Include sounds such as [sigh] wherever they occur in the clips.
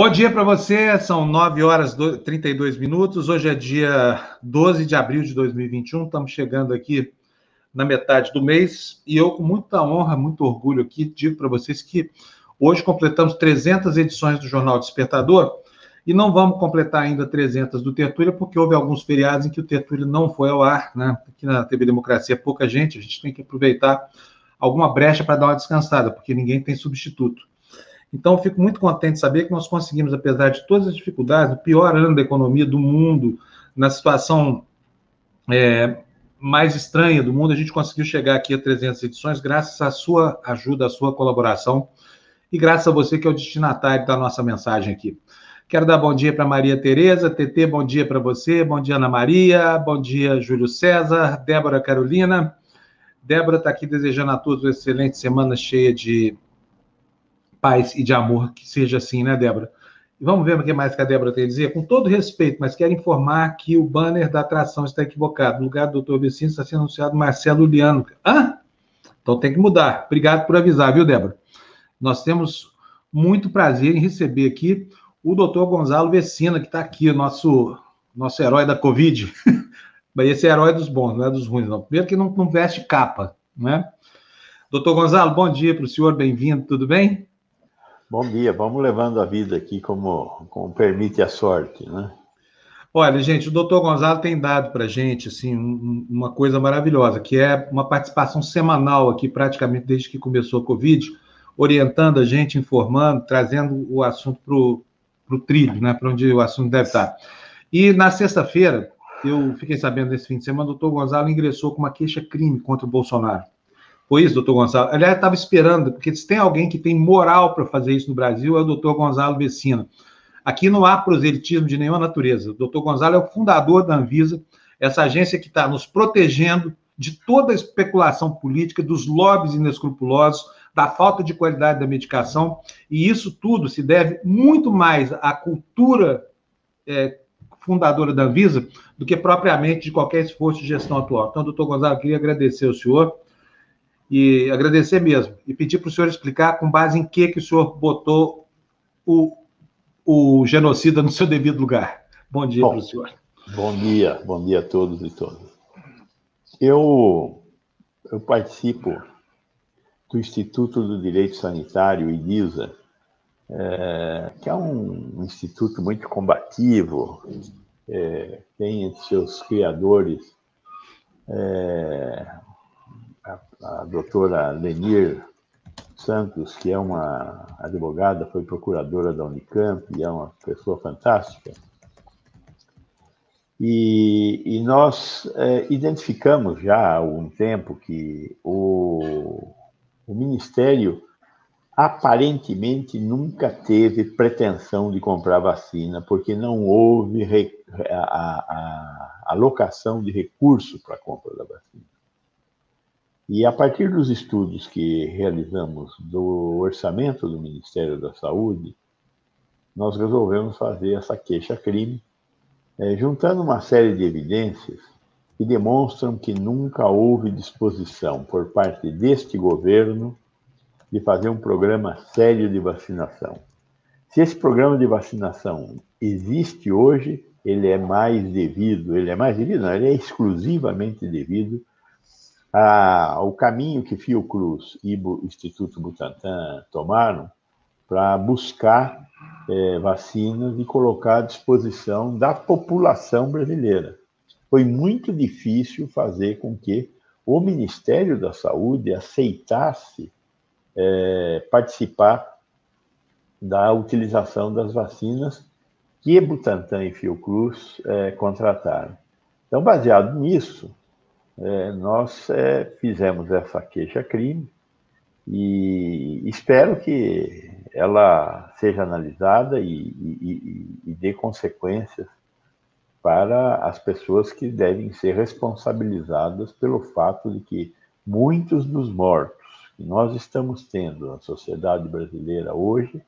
Bom dia para você, são 9 horas e 32 minutos. Hoje é dia 12 de abril de 2021, estamos chegando aqui na metade do mês e eu, com muita honra, muito orgulho aqui, digo para vocês que hoje completamos 300 edições do Jornal Despertador e não vamos completar ainda 300 do Tertúlia, porque houve alguns feriados em que o Tertúlia não foi ao ar, né? Aqui na TV Democracia pouca gente, a gente tem que aproveitar alguma brecha para dar uma descansada, porque ninguém tem substituto. Então, fico muito contente de saber que nós conseguimos, apesar de todas as dificuldades, o pior ano da economia do mundo, na situação é, mais estranha do mundo, a gente conseguiu chegar aqui a 300 edições, graças à sua ajuda, à sua colaboração, e graças a você que é o destinatário da nossa mensagem aqui. Quero dar bom dia para Maria Tereza, TT, bom dia para você, bom dia Ana Maria, bom dia Júlio César, Débora Carolina. Débora está aqui desejando a todos uma excelente semana cheia de paz e de amor, que seja assim, né, Débora? E vamos ver o que mais que a Débora tem a dizer. Com todo respeito, mas quero informar que o banner da atração está equivocado. No lugar do doutor Vicente está sendo anunciado Marcelo Liano. Hã? Então tem que mudar. Obrigado por avisar, viu, Débora? Nós temos muito prazer em receber aqui o doutor Gonzalo Vecina, que está aqui, nosso, nosso herói da Covid. [laughs] Mas esse é herói dos bons, não é dos ruins, não. Primeiro que não, não veste capa, né? Doutor Gonzalo, bom dia para o senhor, bem-vindo, tudo bem? Bom dia, vamos levando a vida aqui como, como permite a sorte, né? Olha, gente, o doutor Gonzalo tem dado para a gente assim, uma coisa maravilhosa, que é uma participação semanal aqui, praticamente desde que começou a Covid, orientando a gente, informando, trazendo o assunto para o trilho, né, para onde o assunto deve estar. E na sexta-feira, eu fiquei sabendo desse fim de semana, o doutor Gonzalo ingressou com uma queixa-crime contra o Bolsonaro. Foi isso, doutor Gonzalo? Aliás, estava esperando, porque se tem alguém que tem moral para fazer isso no Brasil, é o doutor Gonzalo Vecina. Aqui não há proselitismo de nenhuma natureza. O doutor Gonzalo é o fundador da Anvisa, essa agência que está nos protegendo de toda a especulação política, dos lobbies inescrupulosos, da falta de qualidade da medicação, e isso tudo se deve muito mais à cultura é, fundadora da Anvisa do que propriamente de qualquer esforço de gestão atual. Então, doutor Gonzalo, queria agradecer ao senhor e agradecer mesmo, e pedir para o senhor explicar com base em que, que o senhor botou o, o genocida no seu devido lugar. Bom dia para o senhor. Bom dia, bom dia a todos e todas. Eu, eu participo do Instituto do Direito Sanitário, IDISA, é, que é um instituto muito combativo, é, tem entre seus criadores é, a doutora Lenir Santos, que é uma advogada, foi procuradora da Unicamp e é uma pessoa fantástica. E, e nós é, identificamos já há algum tempo que o, o Ministério aparentemente nunca teve pretensão de comprar vacina, porque não houve a, a, a alocação de recursos para a compra da vacina. E a partir dos estudos que realizamos do orçamento do Ministério da Saúde, nós resolvemos fazer essa queixa-crime, é, juntando uma série de evidências que demonstram que nunca houve disposição por parte deste governo de fazer um programa sério de vacinação. Se esse programa de vacinação existe hoje, ele é mais devido, ele é mais devido, não, ele é exclusivamente devido a, o caminho que Fiocruz e o Instituto Butantan tomaram para buscar é, vacinas e colocar à disposição da população brasileira. Foi muito difícil fazer com que o Ministério da Saúde aceitasse é, participar da utilização das vacinas que Butantan e Fiocruz é, contrataram. Então, baseado nisso, é, nós é, fizemos essa queixa-crime e espero que ela seja analisada e, e, e, dê consequências para as pessoas que devem ser responsabilizadas pelo fato de que muitos dos mortos que nós estamos tendo na sociedade brasileira hoje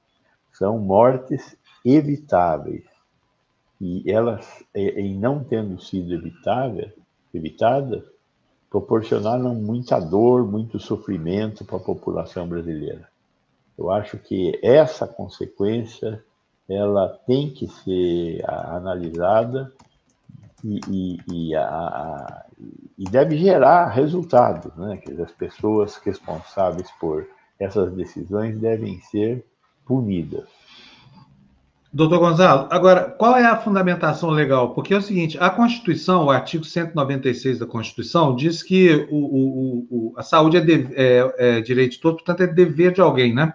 são mortes evitáveis. E elas, em não tendo sido evitáveis, evitadas, proporcionaram muita dor, muito sofrimento para a população brasileira. Eu acho que essa consequência ela tem que ser analisada e, e, e, a, a, e deve gerar resultados, né? Que as pessoas responsáveis por essas decisões devem ser punidas. Doutor Gonzalo, agora, qual é a fundamentação legal? Porque é o seguinte, a Constituição, o artigo 196 da Constituição, diz que o, o, o, a saúde é, de, é, é, direito de todos, portanto, é dever de alguém, né?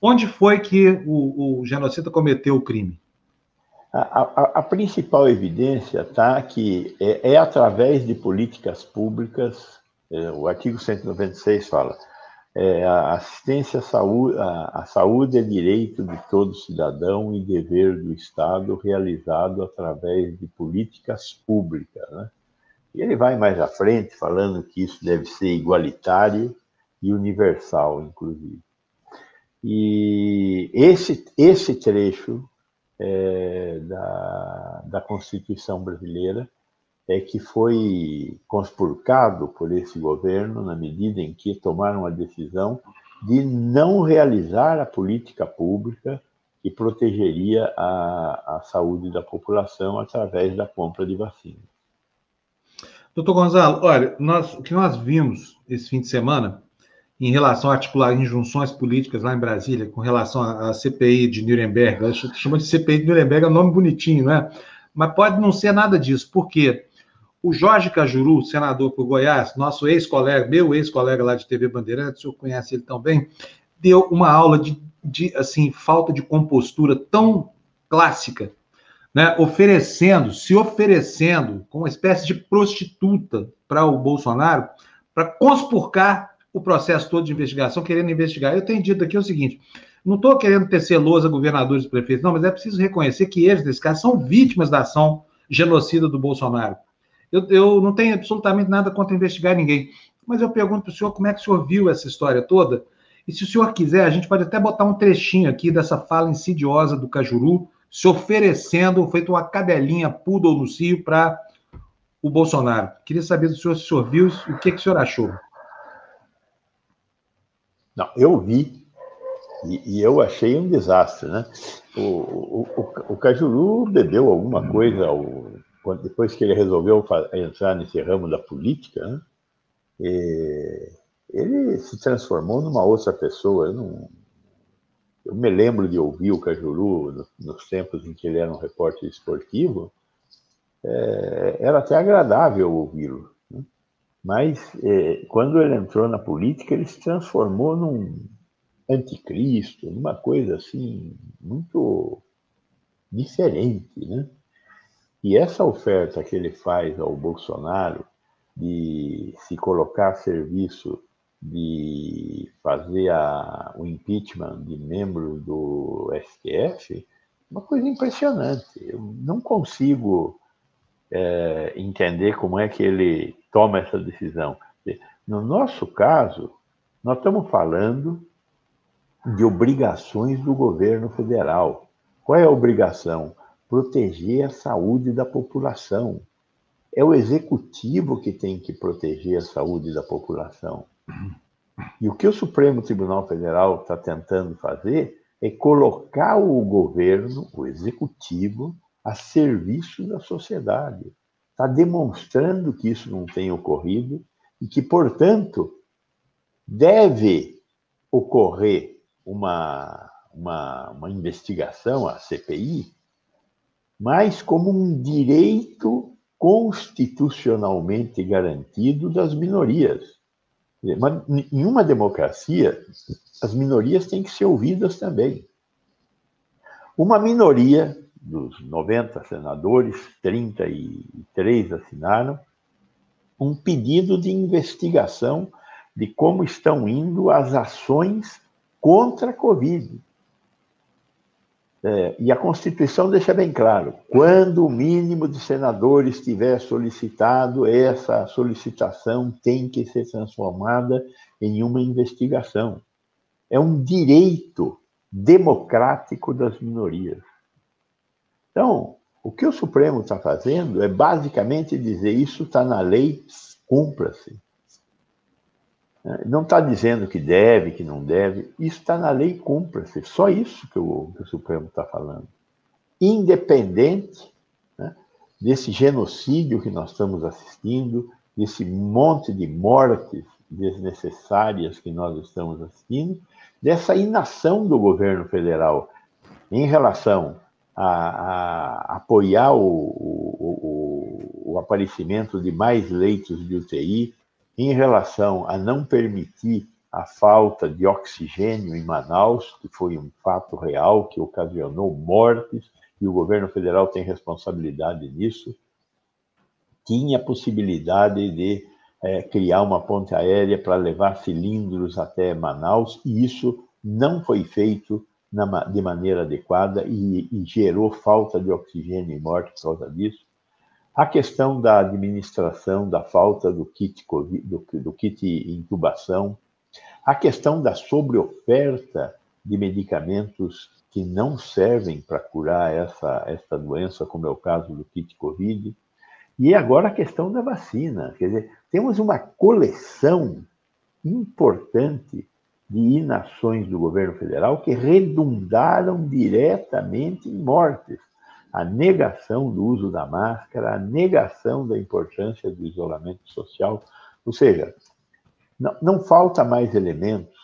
Onde foi que o, genocida cometeu o crime? A, a, a principal evidência está que é, é, através de políticas públicas, é, o artigo 196 fala, é, a assistência à saúde, a, a, saúde é direito de todo cidadão e dever do Estado realizado através de políticas públicas. Né? E ele vai mais à frente falando que isso deve ser igualitário e universal, inclusive. E esse, esse trecho é, da, da Constituição brasileira é que foi conspurcado por esse governo na medida em que tomaram a decisão de não realizar a política pública que protegeria a, a saúde da população através da compra de vacinas. Doutor Gonzalo, olha, nós, o que nós vimos esse fim de semana em relação a articular injunções políticas lá em Brasília, com relação à CPI de Nuremberg, chama de CPI de Nuremberg, é um nome bonitinho, né? Mas pode não ser nada disso, por quê? O Jorge Cajuru, senador por Goiás, nosso ex-colega, meu ex-colega lá de TV Bandeirantes, o senhor conhece ele também, deu uma aula de, de assim, falta de compostura tão clássica, né? oferecendo, se oferecendo como uma espécie de prostituta para o Bolsonaro, para conspurcar o processo todo de investigação, querendo investigar. Eu tenho dito aqui o seguinte: não estou querendo ter celosa governadores e prefeitos, não, mas é preciso reconhecer que eles, nesse caso, são vítimas da ação genocida do Bolsonaro. Eu, eu não tenho absolutamente nada contra investigar ninguém, mas eu pergunto para o senhor como é que o senhor viu essa história toda. E se o senhor quiser, a gente pode até botar um trechinho aqui dessa fala insidiosa do Cajuru, se oferecendo, feito uma cadelinha poodle no cio para o Bolsonaro. Queria saber do senhor se o senhor viu o que, que o senhor achou. Não, eu vi e, e eu achei um desastre, né? O, o, o, o Cajuru bebeu alguma coisa depois que ele resolveu entrar nesse ramo da política, né, ele se transformou numa outra pessoa. Eu, não, eu me lembro de ouvir o Cajuru nos tempos em que ele era um repórter esportivo, é, era até agradável ouvi-lo. Né? Mas é, quando ele entrou na política, ele se transformou num anticristo, numa coisa assim muito diferente, né? E essa oferta que ele faz ao Bolsonaro de se colocar a serviço de fazer a, o impeachment de membro do STF, uma coisa impressionante. Eu não consigo é, entender como é que ele toma essa decisão. No nosso caso, nós estamos falando de obrigações do governo federal. Qual é a obrigação? Proteger a saúde da população. É o executivo que tem que proteger a saúde da população. E o que o Supremo Tribunal Federal está tentando fazer é colocar o governo, o executivo, a serviço da sociedade. Está demonstrando que isso não tem ocorrido e que, portanto, deve ocorrer uma, uma, uma investigação, a CPI, mas como um direito constitucionalmente garantido das minorias. Em uma democracia, as minorias têm que ser ouvidas também. Uma minoria dos 90 senadores, 33 assinaram um pedido de investigação de como estão indo as ações contra a Covid. É, e a Constituição deixa bem claro: quando o mínimo de senadores tiver solicitado, essa solicitação tem que ser transformada em uma investigação. É um direito democrático das minorias. Então, o que o Supremo está fazendo é basicamente dizer: isso está na lei, cumpra-se. Né? Não está dizendo que deve, que não deve. Isso está na lei, cumpra-se. Só isso que o, que o Supremo está falando. Independente né, desse genocídio que nós estamos assistindo, desse monte de mortes desnecessárias que nós estamos assistindo, dessa inação do governo federal em relação a, a apoiar o, o, o, o aparecimento de mais leitos de UTI, em relação a não permitir a falta de oxigênio em Manaus, que foi um fato real que ocasionou mortes, e o governo federal tem responsabilidade nisso, tinha possibilidade de é, criar uma ponte aérea para levar cilindros até Manaus, e isso não foi feito na, de maneira adequada e, e gerou falta de oxigênio e morte por causa disso. A questão da administração, da falta do kit, COVID, do, do kit intubação, a questão da sobreoferta de medicamentos que não servem para curar essa, essa doença, como é o caso do kit Covid, e agora a questão da vacina. Quer dizer, temos uma coleção importante de inações do governo federal que redundaram diretamente em mortes a negação do uso da máscara, a negação da importância do isolamento social. Ou seja, não, não falta mais elementos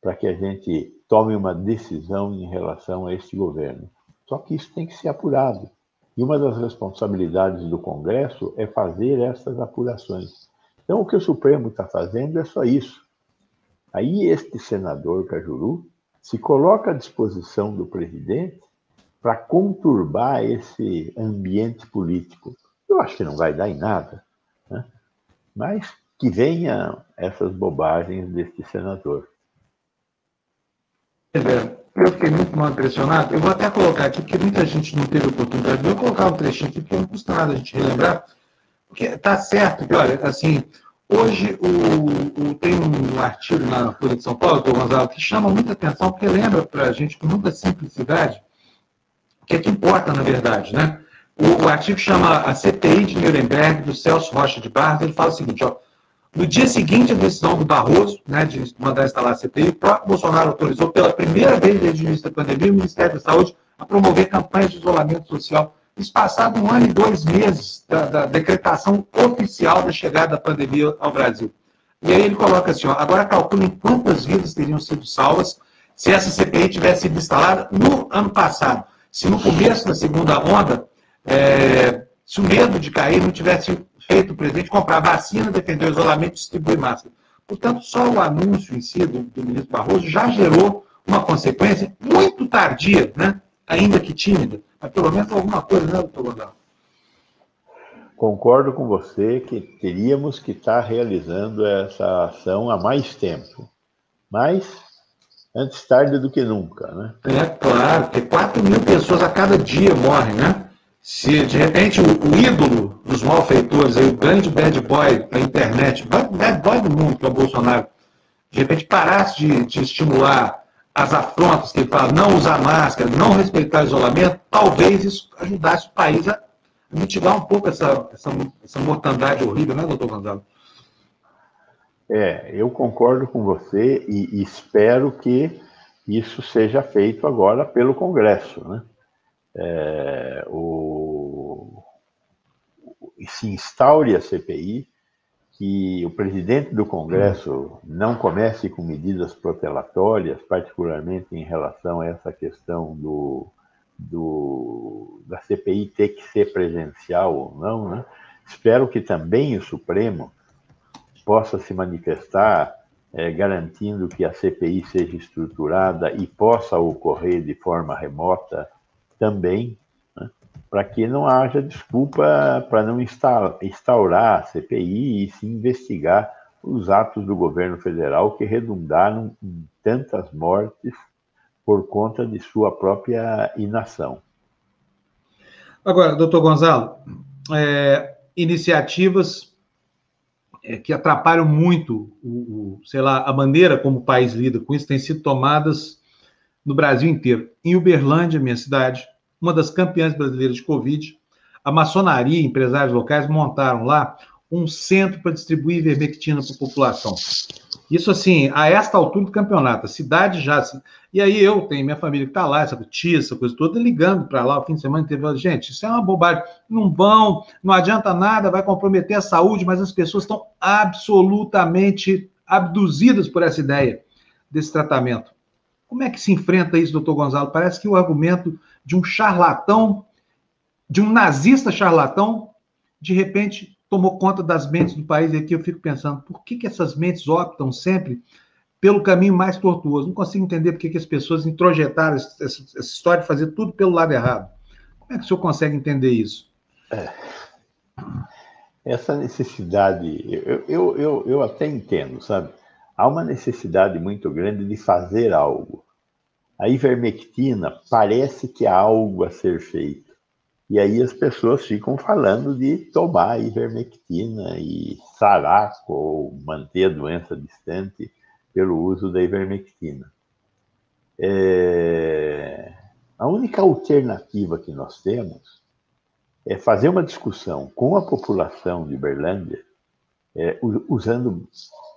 para que a gente tome uma decisão em relação a este governo. Só que isso tem que ser apurado. E uma das responsabilidades do Congresso é fazer essas apurações. Então, o que o Supremo está fazendo é só isso. Aí, este senador Cajuru se coloca à disposição do presidente para conturbar esse ambiente político. Eu acho que não vai dar em nada, né? mas que venham essas bobagens deste senador. Eu fiquei muito mal impressionado. Eu vou até colocar aqui, porque muita gente não teve oportunidade. Eu vou colocar um trechinho aqui, porque não custa nada a gente relembrar. Porque está certo que, olha, assim, hoje o, o, tem um artigo na Folha de São Paulo, do Gonzalo, que chama muita atenção, porque lembra para a gente com muita simplicidade que é que importa, na verdade, né? O, o, artigo chama a CPI de Nuremberg, do Celso Rocha de Barros, ele fala o seguinte, ó, no dia seguinte à decisão do Barroso, né, de mandar instalar a CPI, o próprio Bolsonaro autorizou pela primeira vez desde o início da pandemia o Ministério da Saúde a promover campanhas de isolamento social. Isso passado um ano e dois meses da, da decretação oficial da chegada da pandemia ao Brasil. E aí ele coloca assim, ó, agora calculem quantas vidas teriam sido salvas se essa CPI tivesse sido instalada no ano passado se no começo da segunda onda, é, se o medo de cair não tivesse feito o presidente comprar vacina, defender o isolamento e distribuir máscara. Portanto, só o anúncio em si do, do ministro Barroso já gerou uma consequência muito tardia, né? ainda que tímida, mas pelo menos alguma coisa, né, doutor Godal? Concordo com você que teríamos que estar realizando essa ação há mais tempo. Mas antes tarde do que nunca, né? É claro, porque 4 mil pessoas a cada dia morrem, né? Se de repente o, o ídolo dos malfeitores, aí, o grande bad boy da internet, bad boy do mundo, que é o Bolsonaro, de repente parasse de, de estimular as afrontas que ele fala, não usar máscara, não respeitar o isolamento, talvez isso ajudasse o país a mitigar um pouco essa, essa, essa mortandade horrível, né, doutor Gonzalo? É, eu concordo com você e, espero que isso seja feito agora pelo Congresso, né? É, o, se instaure a CPI, que o presidente do Congresso não comece com medidas protelatórias, particularmente em relação a essa questão do, do, da CPI ter que ser presencial ou não, né? Espero que também o Supremo possa se manifestar é, garantindo que a CPI seja estruturada e possa ocorrer de forma remota também, né, para que não haja desculpa para não instaurar a CPI e se investigar os atos do governo federal que redundaram em tantas mortes por conta de sua própria inação. Agora, doutor Gonzalo, é, iniciativas que atrapalham muito, o, o, sei lá, a maneira como o país lida com isso, têm sido tomadas no Brasil inteiro. Em Uberlândia, minha cidade, uma das campeãs brasileiras de Covid, a maçonaria e empresários locais montaram lá um centro para distribuir ivermectina para a população. Isso assim, a esta altura do campeonato, a cidade já. Assim, e aí eu tenho minha família que está lá, essa tia, essa coisa toda, ligando para lá o fim de semana teve gente, isso é uma bobagem. Não vão, não adianta nada, vai comprometer a saúde, mas as pessoas estão absolutamente abduzidas por essa ideia desse tratamento. Como é que se enfrenta isso, doutor Gonzalo? Parece que o argumento de um charlatão, de um nazista charlatão, de repente tomou conta das mentes do país, e aqui eu fico pensando, por que, que essas mentes optam sempre pelo caminho mais tortuoso? Não consigo entender por que, que as pessoas introjetaram essa, essa, história de fazer tudo pelo lado errado. Como é que o senhor consegue entender isso? É. Essa necessidade, eu, eu, eu, eu até entendo, sabe? Há uma necessidade muito grande de fazer algo. A ivermectina parece que há algo a ser feito. E aí as pessoas ficam falando de tomar ivermectina e saraco ou manter a doença distante pelo uso da ivermectina. É... A única alternativa que nós temos é fazer uma discussão com a população de Berlândia, é, usando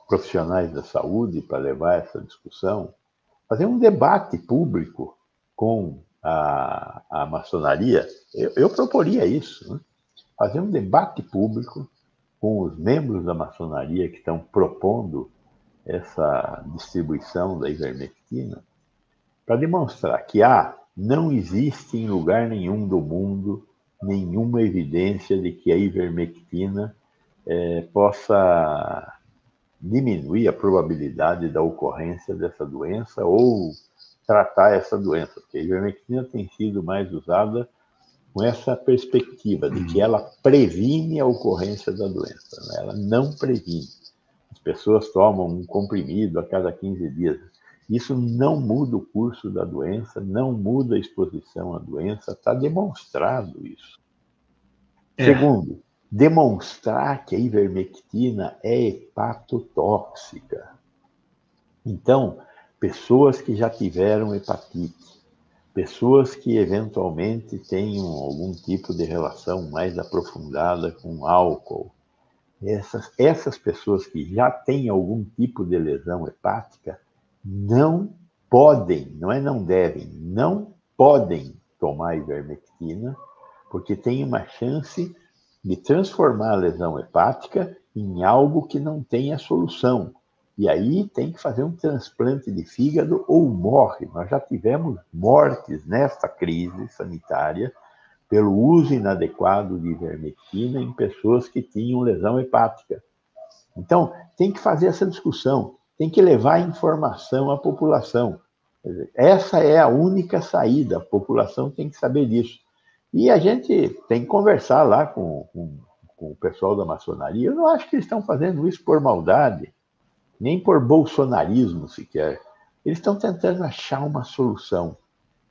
profissionais da saúde para levar essa discussão, fazer um debate público com a, a maçonaria, eu, eu proporia isso, né? fazer um debate público com os membros da maçonaria que estão propondo essa distribuição da ivermectina, para demonstrar que há, não existe em lugar nenhum do mundo nenhuma evidência de que a ivermectina é, possa diminuir a probabilidade da ocorrência dessa doença ou tratar essa doença, porque a ivermectina tem sido mais usada com essa perspectiva de que ela previne a ocorrência da doença, né? ela não previne. As pessoas tomam um comprimido a cada 15 dias. Isso não muda o curso da doença, não muda a exposição à doença, está demonstrado isso. É. Segundo, demonstrar que a ivermectina é hepatotóxica. Então, pessoas que já tiveram hepatite, pessoas que eventualmente tenham algum tipo de relação mais aprofundada com álcool. Essas, essas pessoas que já têm algum tipo de lesão hepática não podem, não é não devem, não podem tomar ivermectina, porque tem uma chance de transformar a lesão hepática em algo que não tenha solução. E aí tem que fazer um transplante de fígado ou morre. Nós já tivemos mortes nesta crise sanitária pelo uso inadequado de ivermectina em pessoas que tinham lesão hepática. Então, tem que fazer essa discussão, tem que levar informação à população. Essa é a única saída, a população tem que saber disso. E a gente tem que conversar lá com, com, com o pessoal da maçonaria. Eu não acho que eles estão fazendo isso por maldade nem por bolsonarismo sequer. Eles estão tentando achar uma solução.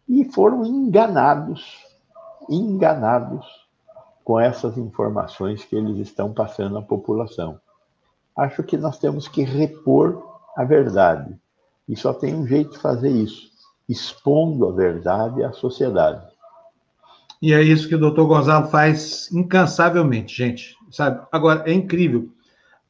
E foram enganados, enganados com essas informações que eles estão passando à população. Acho que nós temos que repor a verdade. E só tem um jeito de fazer isso, expondo a verdade à sociedade. E é isso que o doutor Gonzalo faz incansavelmente, gente. Sabe? Agora, é incrível,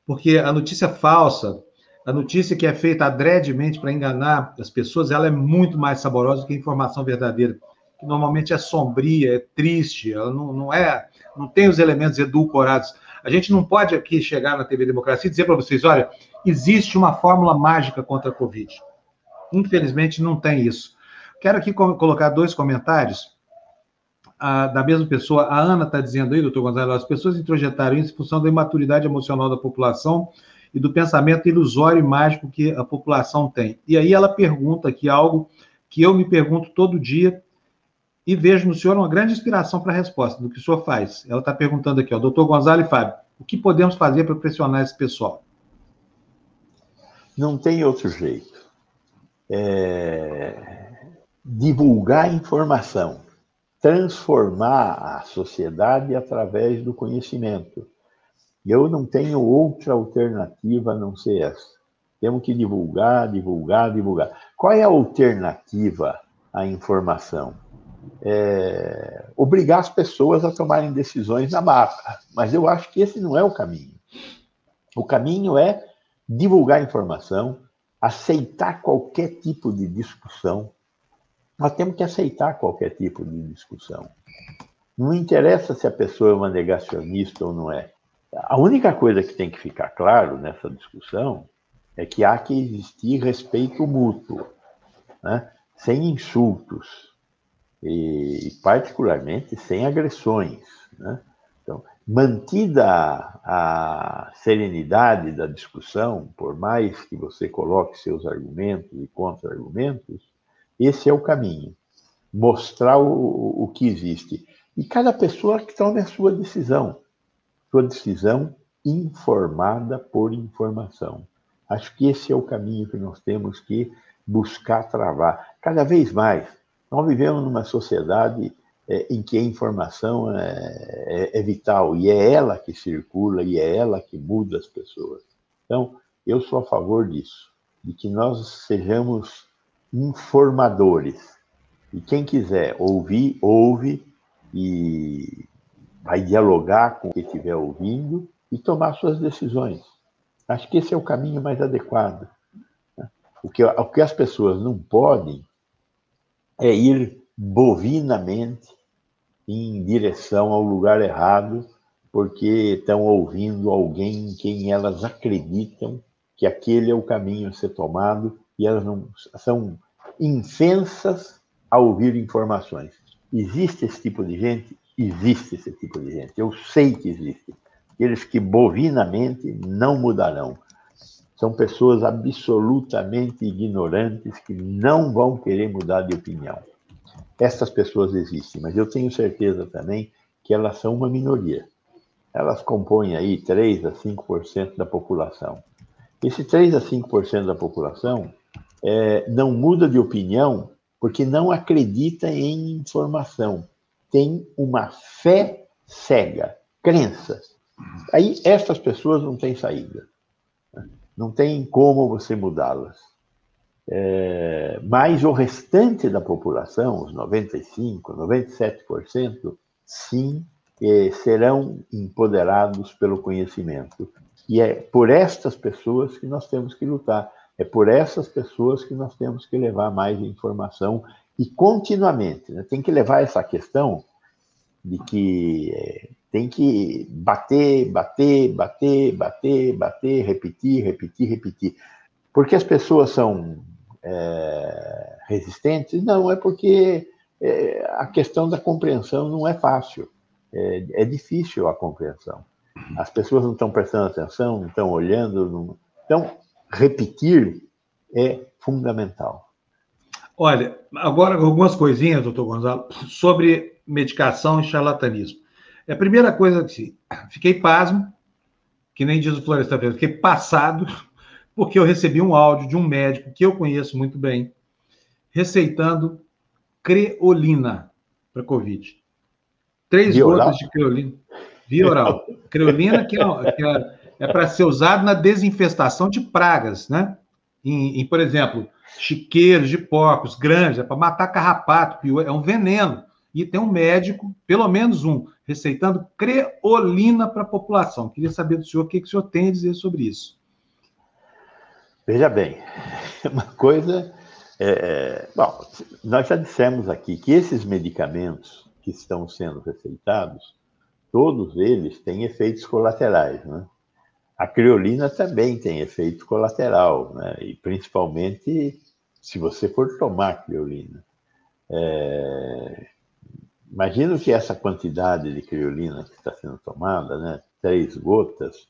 porque a notícia falsa, a notícia que é feita adredemente para enganar as pessoas, ela é muito mais saborosa do que a informação verdadeira, que normalmente é sombria, é triste, ela não, não é, não tem os elementos edulcorados. A gente não pode aqui chegar na TV Democracia e dizer para vocês, olha, existe uma fórmula mágica contra a Covid. Infelizmente não tem isso. Quero aqui colocar dois comentários da mesma pessoa. A Ana está dizendo aí, doutor Gonzalo, as pessoas introjetaram isso em função da imaturidade emocional da população e do pensamento ilusório e mágico que a população tem. E aí ela pergunta aqui algo que eu me pergunto todo dia e vejo no senhor uma grande inspiração para a resposta do que o senhor faz. Ela está perguntando aqui, ó, doutor Gonzalo e Fábio, o que podemos fazer para pressionar esse pessoal? Não tem outro jeito. É... Divulgar informação, transformar a sociedade através do conhecimento. Eu não tenho outra alternativa a não ser essa. Temos que divulgar, divulgar, divulgar. Qual é a alternativa à informação? É, obrigar as pessoas a tomarem decisões na marca. Mas eu acho que esse não é o caminho. O caminho é divulgar informação, aceitar qualquer tipo de discussão. Nós temos que aceitar qualquer tipo de discussão. Não interessa se a pessoa é uma negacionista ou não é. A única coisa que tem que ficar claro nessa discussão é que há que existir respeito mútuo, né? sem insultos e, particularmente, sem agressões. Né? Então, mantida a serenidade da discussão, por mais que você coloque seus argumentos e contra-argumentos, esse é o caminho. Mostrar o, o que existe. E cada pessoa que tome a sua decisão. Sua decisão informada por informação. Acho que esse é o caminho que nós temos que buscar travar. Cada vez mais, nós vivemos numa sociedade é, em que a informação é, é, é, vital e é ela que circula e é ela que muda as pessoas. Então, eu sou a favor disso, de que nós sejamos informadores. E quem quiser ouvir, ouve e vai dialogar com quem estiver ouvindo e tomar suas decisões. Acho que esse é o caminho mais adequado. Né? O que, o que as pessoas não podem é ir bovinamente em direção ao lugar errado, porque estão ouvindo alguém em quem elas acreditam que aquele é o caminho a ser tomado e elas não são infensas a ouvir informações. Existe esse tipo de gente? Existe esse tipo de gente. Eu sei que existe. Aqueles que bovinamente não mudarão. São pessoas absolutamente ignorantes que não vão querer mudar de opinião. Essas pessoas existem, mas eu tenho certeza também que elas são uma minoria. Elas compõem aí 3 a 5% da população. Esse 3 a 5% da população é, não muda de opinião porque não acredita em informação. Tem uma fé cega, crenças. Aí essas pessoas não têm saída. Não tem como você mudá-las. É, mas o restante da população, os 95%, 97%, sim, é, serão empoderados pelo conhecimento. E é por estas pessoas que nós temos que lutar. É por essas pessoas que nós temos que levar mais informação e continuamente. Né? Tem que levar essa questão de que é, tem que bater, bater, bater, bater, bater, repetir, repetir, repetir. Porque as pessoas são é, resistentes? Não, é porque é, a questão da compreensão não é fácil. É, é, difícil a compreensão. As pessoas não estão prestando atenção, não estão olhando. Não... Então, repetir é fundamental. Olha, agora algumas coisinhas, doutor Gonzalo, sobre medicação e charlatanismo. É a primeira coisa que fiquei pasmo, que nem diz o Floresta Verde, fiquei passado [laughs] porque eu recebi um áudio de um médico que eu conheço muito bem, receitando creolina para Covid. Três Via gotas de creolina. Via oral. creolina que é, que é, é para ser usado na desinfestação de pragas, né? Em, em, por exemplo, chiqueiros de porcos grandes, é para matar carrapato, é um veneno. E tem um médico, pelo menos um, receitando creolina para a população. Queria saber do senhor o que, que o senhor tem a dizer sobre isso. Veja bem, [laughs] uma coisa. É, é, bom, nós já dissemos aqui que esses medicamentos que estão sendo receitados, todos eles têm efeitos colaterais, né? A criolina também tem efeito colateral, né? E principalmente se você for tomar criolina. É... Imagino que essa quantidade de criolina que está sendo tomada, né? Três gotas,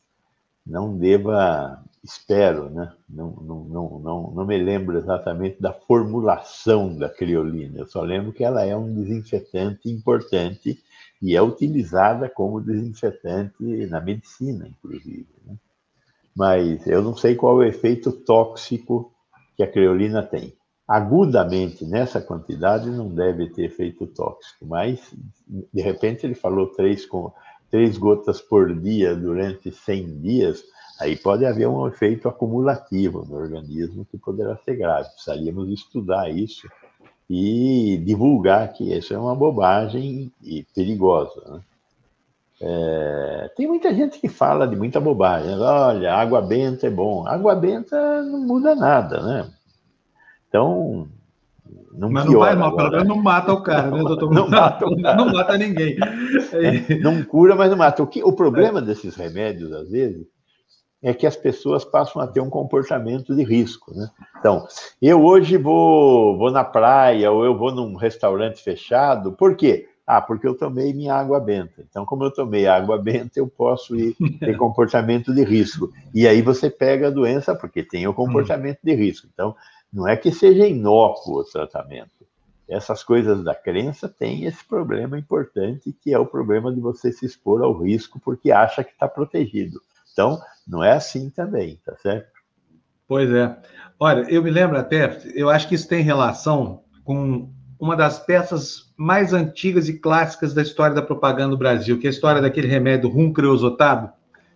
não deva espero, né? Não, não, não, não, não me lembro exatamente da formulação da criolina, eu só lembro que ela é um desinfetante importante e é utilizada como desinfetante na medicina, inclusive. Né? Mas eu não sei qual é o efeito tóxico que a creolina tem. Agudamente, nessa quantidade, não deve ter efeito tóxico, mas, de repente, ele falou três, com, três gotas por dia durante 100 dias, Aí pode haver um efeito acumulativo no organismo que poderá ser grave. Precisaríamos estudar isso e divulgar que isso é uma bobagem e perigosa. Né? É, tem muita gente que fala de muita bobagem. Olha, água benta é bom. Água benta não muda nada, né? Então, não Mas não vai mal, pelo menos não mata o cara, né, [laughs] doutor? Não, mata, não mata ninguém. É, não cura, mas não mata. O, que, o problema desses remédios, às vezes, é que as pessoas passam a ter um comportamento de risco, né? Então, eu hoje vou, vou na praia ou eu vou num restaurante fechado, por quê? Ah, porque eu tomei minha água benta. Então, como eu tomei água benta, eu posso ir ter [laughs] comportamento de risco. E aí você pega a doença porque tem o comportamento de risco. Então, não é que seja inócuo o tratamento. Essas coisas da crença têm esse problema importante, que é o problema de você se expor ao risco porque acha que está protegido. Então, não é assim também, tá certo? Pois é. Olha, eu me lembro até, eu acho que isso tem relação com uma das peças mais antigas e clássicas da história da propaganda do Brasil, que é a história daquele remédio rum creosotado.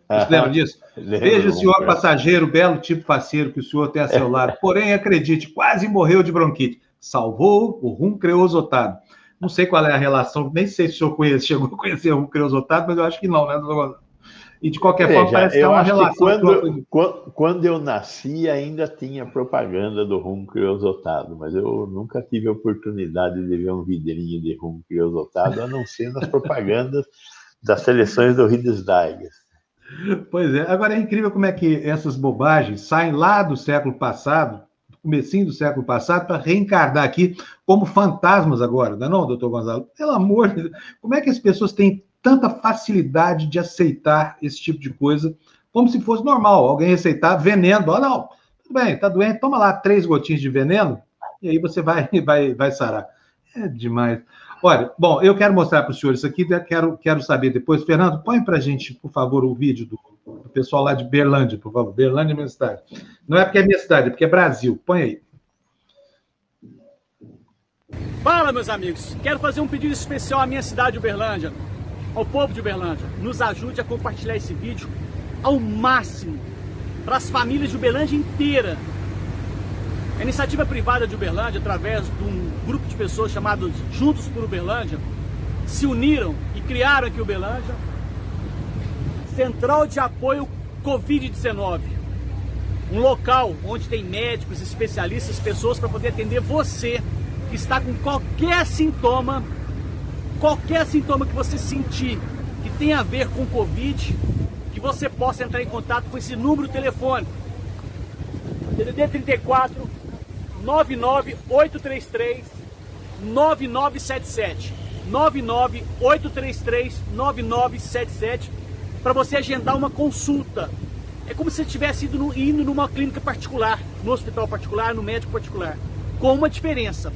Você lembra disso? [laughs] Veja, senhor passageiro, belo tipo parceiro que o senhor tem a seu lado. [laughs] Porém, acredite, quase morreu de bronquite. Salvou o rum creosotado. Não sei qual é a relação, nem sei se o senhor conhece, [laughs] chegou a conhecer o rum creosotado, mas eu acho que não, né, e de qualquer forma, parece que é uma relação. Quando, quando, quando, eu nasci, ainda tinha propaganda do rum criosotado, mas eu nunca tive a oportunidade de ver um vidrinho de rum criosotado, a não ser nas propagandas [laughs] das seleções do Riedesdeiges. Pois é, agora é incrível como é que essas bobagens saem lá do século passado, comecinho do século passado, para reencarnar aqui como fantasmas agora, não é não, doutor Gonzalo? Pelo amor de Deus, como é que as pessoas têm tanta facilidade de aceitar esse tipo de coisa, como se fosse normal. Alguém receitar veneno. Ah, não, tudo bem, tá doente, toma lá três gotinhas de veneno e aí você vai, [laughs] vai, vai sarar. É demais. Olha, bom, eu quero mostrar para os senhores isso aqui, quero, quero saber depois. Fernando, põe para a gente, por favor, o vídeo do, do, pessoal lá de Berlândia, por favor. Berlândia é minha cidade. Não é porque é minha cidade, é porque é Brasil. Põe aí. Fala, meus amigos. Quero fazer um pedido especial à minha cidade, Uberlândia ao povo de Uberlândia, nos ajude a compartilhar esse vídeo ao máximo para as famílias de Uberlândia inteira. A iniciativa privada de Uberlândia, através de um grupo de pessoas chamados Juntos por Uberlândia, se uniram e criaram aqui Uberlândia Central de Apoio Covid-19. Um local onde tem médicos, especialistas, pessoas para poder atender você que está com qualquer sintoma qualquer sintoma que você sentir que tenha a ver com Covid, que você possa entrar em contato com esse número telefônico. DDD 34 99833 9977 99833 9977 para você agendar uma consulta. É como se você estivesse indo, no, indo numa clínica particular, no hospital particular, no médico particular. Com uma diferença.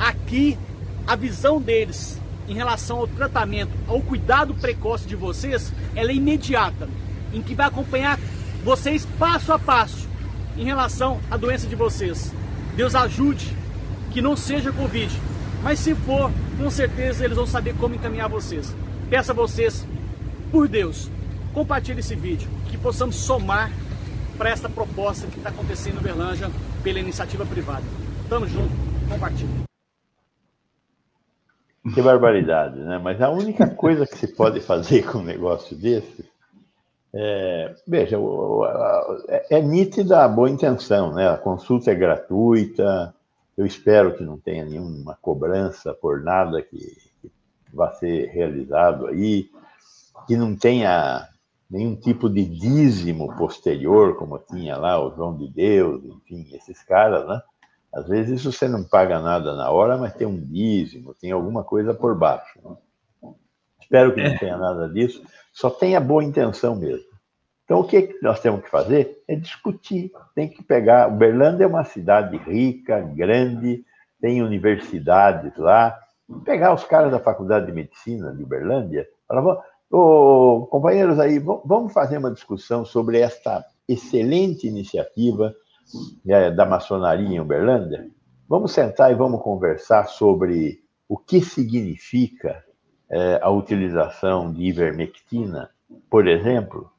Aqui, a visão deles em relação ao tratamento, ao cuidado precoce de vocês, ela é imediata, em que vai acompanhar vocês passo a passo em relação à doença de vocês. Deus ajude que não seja Covid, mas se for, com certeza eles vão saber como encaminhar vocês. Peço a vocês, por Deus, compartilhe esse vídeo, que possamos somar para essa proposta que está acontecendo em Berlândia pela iniciativa privada. Tamo junto, compartilhe. Que barbaridade, né? Mas a única coisa que se pode fazer com um negócio desse é, veja, é, é nítida a boa intenção, né? A consulta é gratuita, eu espero que não tenha nenhuma cobrança por nada que, que vá ser realizado aí, que não tenha nenhum tipo de dízimo posterior, como tinha lá o João de Deus, enfim, esses caras, né? Às vezes isso você não paga nada na hora, mas tem um dízimo, tem alguma coisa por baixo. Né? Espero que não é. tenha nada disso, só tenha boa intenção mesmo. Então, o que nós temos que fazer é discutir. Tem que pegar. Uberlândia é uma cidade rica, grande, tem universidades lá. Pegar os caras da Faculdade de Medicina de Uberlândia, falar, oh, companheiros aí, vamos fazer uma discussão sobre esta excelente iniciativa da maçonaria em Uberlândia, vamos sentar e vamos conversar sobre o que significa é, a utilização de ivermectina, por exemplo.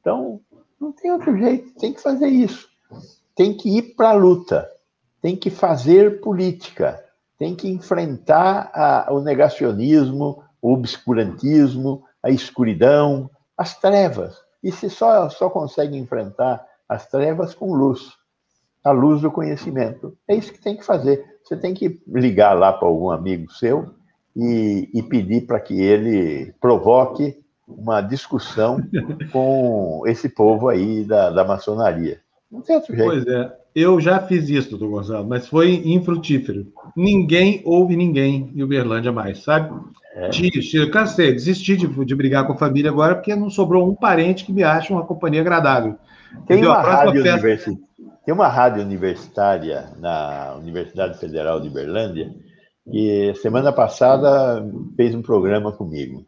Então, não tem outro jeito, tem que fazer isso. Tem que ir para a luta, tem que fazer política, tem que enfrentar a, o negacionismo, o obscurantismo, a a escuridão, as trevas. E se só, só consegue enfrentar as trevas com luz, a luz do conhecimento. É isso que tem que fazer. Você tem que ligar lá para algum amigo seu e, e pedir para que ele provoque uma discussão [laughs] com esse povo aí da, da maçonaria. Não tem outro jeito. Pois é, eu já fiz isso, doutor Gonçalo, mas foi infrutífero. Ninguém ouve ninguém em Uberlândia mais, sabe? É. Eu cansei, desisti de, de brigar com a família agora, porque não sobrou um parente que me ache uma companhia agradável. Tem uma, rádio festa... Tem uma rádio universitária na Universidade Federal de Uberlândia que semana passada fez um programa comigo.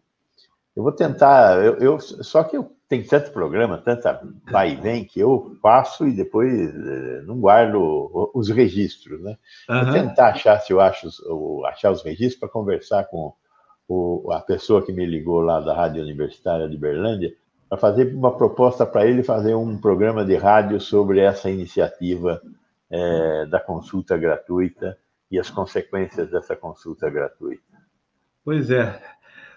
Eu vou tentar, eu, eu só que eu tenho tanto programa, tanta vai e vem, que eu faço e depois eh, não guardo os registros, né? Uhum. Vou tentar achar se eu acho achar os registros para conversar com o, a pessoa que me ligou lá da Rádio Universitária de Berlândia, para fazer uma proposta para ele fazer um programa de rádio sobre essa iniciativa é, da consulta gratuita e as consequências dessa consulta gratuita. Pois é.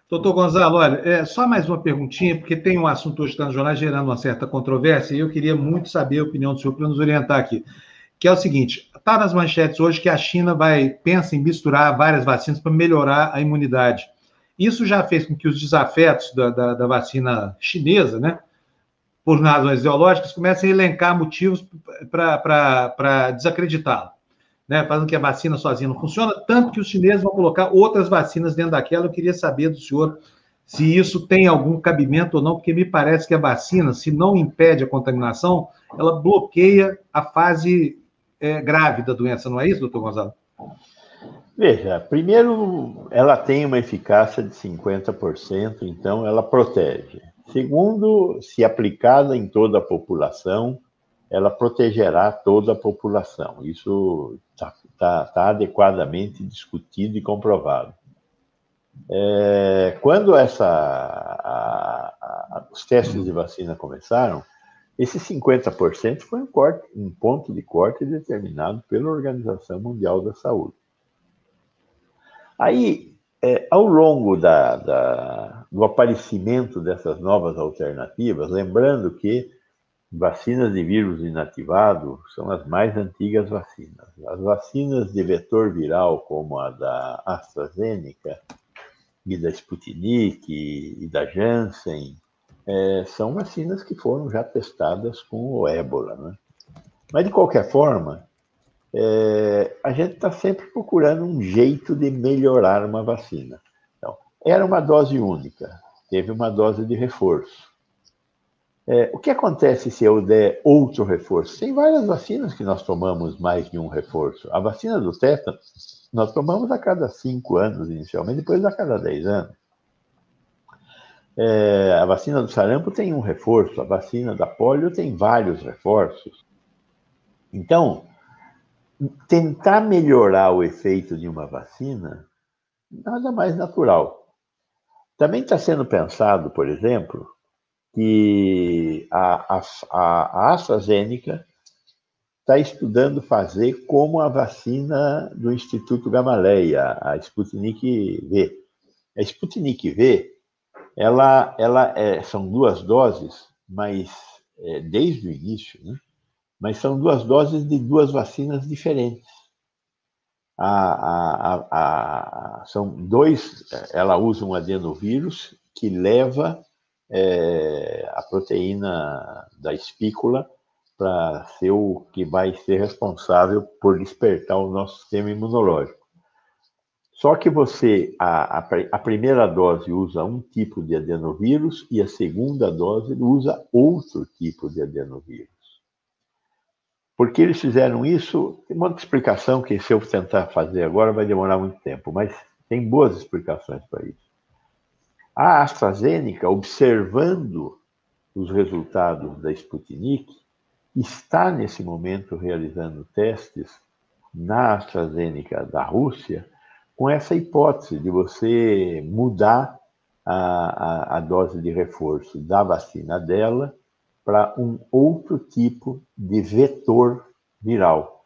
Doutor Gonzalo, olha, é, só mais uma perguntinha, porque tem um assunto hoje que está gerando uma certa controvérsia, e eu queria muito saber a opinião do senhor para nos orientar aqui. Que é o seguinte: está nas manchetes hoje que a China vai pensa em misturar várias vacinas para melhorar a imunidade. Isso já fez com que os desafetos da, da, da vacina chinesa, né, por razões ideológicas, comecem a elencar motivos para desacreditá-la né, falando que a vacina sozinha não funciona, tanto que os chineses vão colocar outras vacinas dentro daquela. Eu queria saber do senhor se isso tem algum cabimento ou não, porque me parece que a vacina, se não impede a contaminação, ela bloqueia a fase é, grave da doença, não é isso, doutor Gonzalo? Veja, primeiro, ela tem uma eficácia de 50%, então ela protege. Segundo, se aplicada em toda a população, ela protegerá toda a população. Isso está tá, tá adequadamente discutido e comprovado. É, quando essa, a, a, os testes de vacina começaram, esse 50% foi um, corte, um ponto de corte determinado pela Organização Mundial da Saúde. Aí, é, ao longo da, da, do aparecimento dessas novas alternativas, lembrando que Vacinas de vírus inativado são as mais antigas vacinas. As vacinas de vetor viral, como a da AstraZeneca e da Sputnik e da Janssen, é, são vacinas que foram já testadas com o ébola. Né? Mas, de qualquer forma, é, a gente está sempre procurando um jeito de melhorar uma vacina. Então, era uma dose única, teve uma dose de reforço. É, o que acontece se eu der outro reforço? Tem várias vacinas que nós tomamos mais de um reforço. A vacina do tétano, nós tomamos a cada cinco anos inicialmente, depois a cada dez anos. É, a vacina do sarampo tem um reforço, a vacina da polio tem vários reforços. Então, tentar melhorar o efeito de uma vacina, nada mais natural. Também está sendo pensado, por exemplo, que a, a, a AstraZeneca está estudando fazer como a vacina do Instituto Gamaleya, a Sputnik V. A Sputnik V, ela, ela é, são duas doses, mas é, desde o início, né? Mas são duas doses de duas vacinas diferentes. A, a, a, são dois, ela usa um adenovírus que leva é, a proteína da espícula para ser o que vai ser responsável por despertar o nosso sistema imunológico. Só que você, a, a, a, primeira dose usa um tipo de adenovírus e a segunda dose usa outro tipo de adenovírus. Por que eles fizeram isso? Tem uma explicação que, se eu tentar fazer agora, vai demorar muito tempo, mas tem boas explicações para isso. A AstraZeneca, observando os resultados da Sputnik, está nesse momento realizando testes na AstraZeneca da Rússia com essa hipótese de você mudar a, a, a dose de reforço da vacina dela para um outro tipo de vetor viral,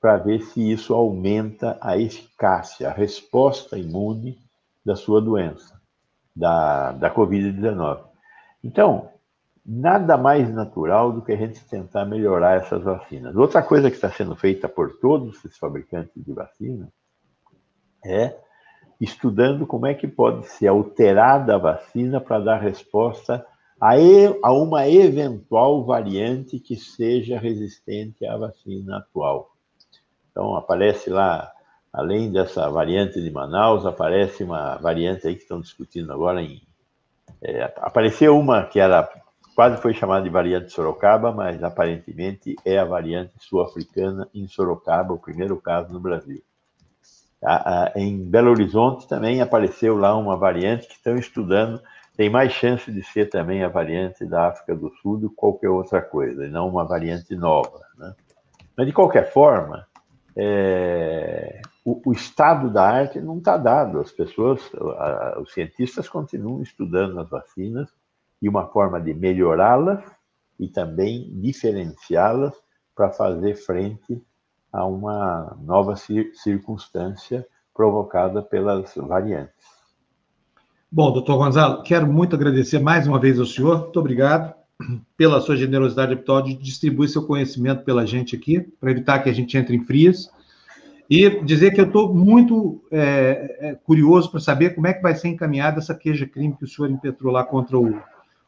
para ver se isso aumenta a eficácia, a resposta imune da sua doença. da, da Covid-19. Então, nada mais natural do que a gente tentar melhorar essas vacinas. Outra coisa que está sendo feita por todos os fabricantes de vacina é estudando como é que pode ser alterada a vacina para dar resposta a, e, a uma eventual variante que seja resistente à vacina atual. Então, aparece lá, além dessa variante de Manaus, aparece uma variante aí que estão discutindo agora em. É, apareceu uma que era quase foi chamada de variante Sorocaba, mas aparentemente é a variante sul-africana em Sorocaba, o primeiro caso no Brasil. Em Belo Horizonte também apareceu lá uma variante que estão estudando, tem mais chance de ser também a variante da África do Sul do que qualquer outra coisa, e não uma variante nova. Né? Mas, de qualquer forma, é, o, o, estado da arte não está dado. As pessoas, a, os cientistas continuam estudando as vacinas e uma forma de melhorá-las e também diferenciá-las para fazer frente a uma nova circunstância provocada pelas variantes. Bom, doutor Gonzalo, quero muito agradecer mais uma vez ao senhor. Muito obrigado pela sua generosidade habitual de distribuir seu conhecimento pela gente aqui, para evitar que a gente entre em frias. E dizer que eu estou muito é, é, curioso para saber como é que vai ser encaminhada essa queixa-crime que o senhor impetrou lá contra o,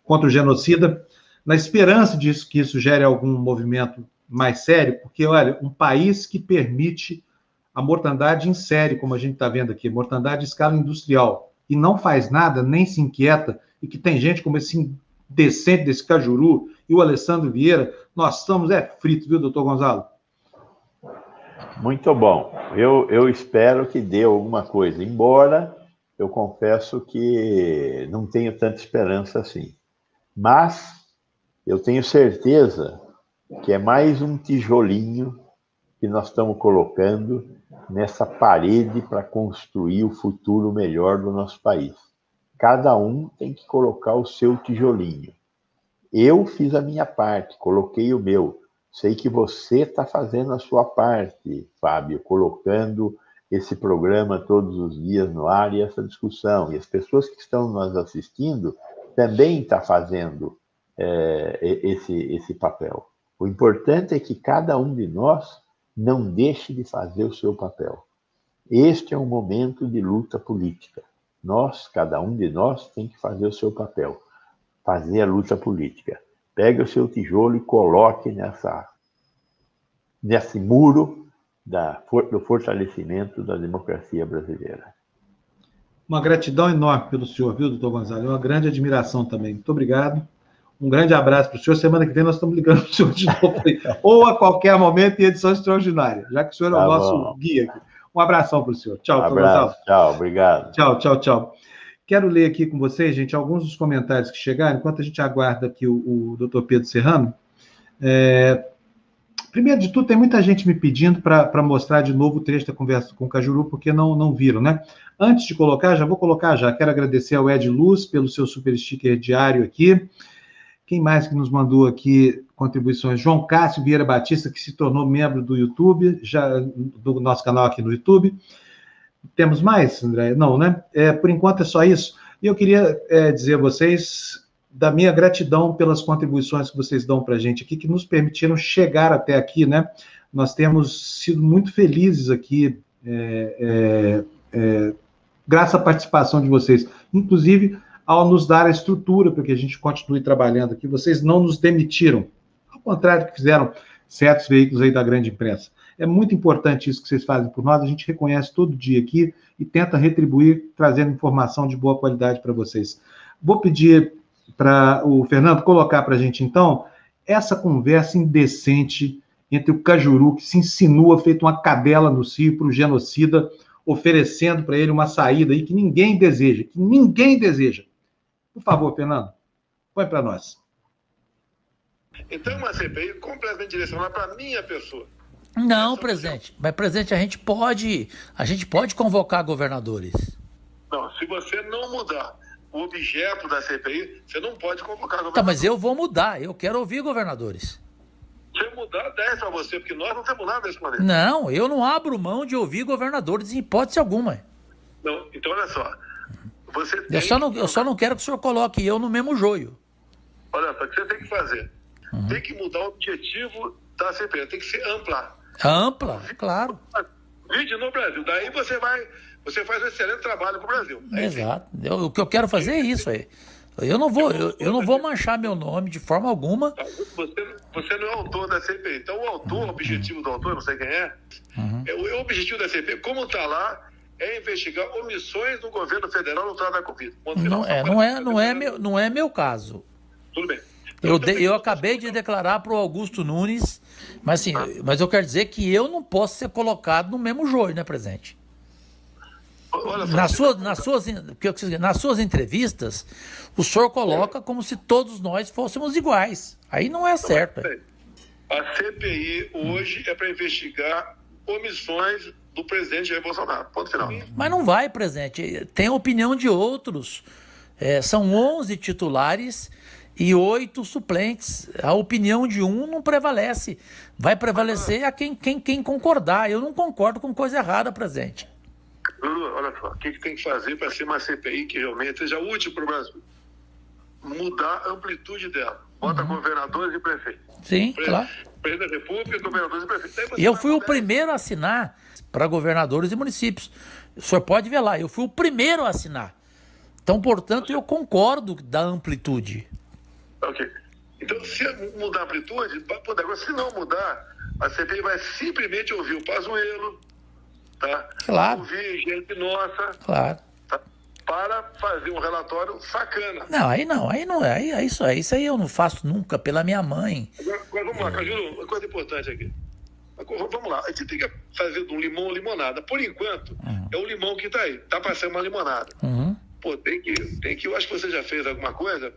contra o genocida, na esperança disso que isso gere algum movimento mais sério, porque, olha, um país que permite a mortandade em série, como a gente está vendo aqui, mortandade em escala industrial, e não faz nada, nem se inquieta, e que tem gente como esse decente desse Cajuru e o Alessandro Vieira, nós estamos é frito, viu, doutor Gonzalo? Muito bom. Eu, eu espero que dê alguma coisa, embora eu confesso que não tenho tanta esperança assim. Mas eu tenho certeza que é mais um tijolinho que nós estamos colocando nessa parede para construir o futuro melhor do nosso país. Cada um tem que colocar o seu tijolinho. Eu fiz a minha parte, coloquei o meu. Sei que você está fazendo a sua parte, Fábio, colocando esse programa todos os dias no ar e essa discussão. E as pessoas que estão nos assistindo também estão tá fazendo é, esse, esse papel. O importante é que cada um de nós não deixe de fazer o seu papel. Este é um momento de luta política. Nós, cada um de nós, tem que fazer o seu papel, fazer a luta política. Pegue o seu tijolo e coloque nessa, nesse muro da, do fortalecimento da democracia brasileira. Uma gratidão enorme pelo senhor, viu, doutor Gonzalo? Uma grande admiração também. Muito obrigado. Um grande abraço para o senhor. Semana que vem nós estamos ligando para o senhor de novo, ou a qualquer momento em edição extraordinária, já que o senhor é o tá nosso bom. guia aqui. Um abração para o senhor. Tchau, um abraço, Tchau, obrigado. Tchau, tchau, tchau. Quero ler aqui com vocês, gente, alguns dos comentários que chegaram, enquanto a gente aguarda aqui o, o doutor Pedro Serrano. É, primeiro de tudo, tem muita gente me pedindo para mostrar de novo o trecho da conversa com o Cajuru, porque não, não viram, né? Antes de colocar, já vou colocar já. Quero agradecer ao Ed Luz pelo seu super sticker diário aqui. Quem mais que nos mandou aqui contribuições? João Cássio Vieira Batista, que se tornou membro do YouTube, já do nosso canal aqui no YouTube. Temos mais, André? Não, né? É, por enquanto é só isso. E eu queria é, dizer a vocês da minha gratidão pelas contribuições que vocês dão para a gente aqui, que nos permitiram chegar até aqui, né? Nós temos sido muito felizes aqui, é, é, é graças à participação de vocês. Inclusive, ao nos dar a estrutura para que a gente continue trabalhando aqui. Vocês não nos demitiram, ao contrário do que fizeram certos veículos aí da grande imprensa. É muito importante isso que vocês fazem por nós, a gente reconhece todo dia aqui e tenta retribuir trazendo informação de boa qualidade para vocês. Vou pedir para o Fernando colocar para a gente, então, essa conversa indecente entre o Cajuru, que se insinua feito uma cadela no cio para o genocida, oferecendo para ele uma saída aí que ninguém deseja, que ninguém deseja. Por favor, Fernando, põe para nós. Então, uma CPI completamente direcionada para a minha pessoa. Não, presidente. Mas, presidente, a gente pode, a gente pode convocar governadores. Não, se você não mudar o objeto da CPI, você não pode convocar governadores. Tá, mas eu vou mudar. Eu quero ouvir governadores. Se mudar, 10 para você, porque nós não temos nada nesse planeta. Não, eu não abro mão de ouvir governadores em hipótese alguma. Não, então olha só você Eu só, não, eu só não quero que o senhor coloque eu no mesmo joio. Olha só, o que você tem que fazer? Tem que mudar o objetivo da CPI, tem que ser ampla. Ampla, claro. Vídeo no Brasil. Daí você vai, você faz um excelente trabalho para o Brasil. Sim. Exato. Eu- o que eu quero fazer é isso aí. Eu não vou, eu, eu não vou manchar meu nome de forma alguma. Tá? Você, você não é autor da CPI. Então, o autor, o objetivo do autor, não sei quem é, é o, o objetivo da CPI, como está lá, é investigar omissões do governo federal no trato da Covid. Final. Não é, não é, não é meu, não é meu caso. Tudo bem. Eu, de- eu acabei de declarar para o Augusto Nunes, mas assim, mas eu quero dizer que eu não posso ser colocado no mesmo joio, né, presidente? Olha Nas suas, nas suas, nas suas entrevistas, o senhor coloca como se todos nós fôssemos iguais. Aí não é certo. é. A CPI hoje é para investigar omissões do presidente Jair Bolsonaro. Ponto final. Mas não vai, presidente. Tem a opinião de outros. É, são 11 titulares e oito suplentes. A opinião de um não prevalece. Vai prevalecer a quem, quem, quem concordar. Eu não concordo com coisa errada, presidente. Lulu, olha só, o que, que tem que fazer para ser uma CPI que realmente seja útil para o Brasil? Mudar a amplitude dela. Bota governadores e prefeitos. Sim, Pre- claro. Presidente da República, governadores e prefeitos. E eu fui o primeiro a assinar para governadores e municípios. O senhor pode ver lá, eu fui o primeiro a assinar. Então, portanto, eu concordo da amplitude. Ok. Então, se mudar a amplitude, vai poder. Agora, se não mudar, a CPI vai simplesmente ouvir o Pazuello, tá? Claro. Ouvir gente nossa, Claro. Para fazer um relatório sacana. Não, aí não, aí não é. Aí, é isso, aí, isso aí eu não faço nunca pela minha mãe. Agora, agora vamos lá, Cajuru, uma coisa importante aqui. Agora, Vamos lá, a gente tem que fazer do limão limonada. Por enquanto, é o limão que está aí. Tá para ser uma limonada. Uhum. Pô, tem que, tem que, eu acho que você já fez alguma coisa,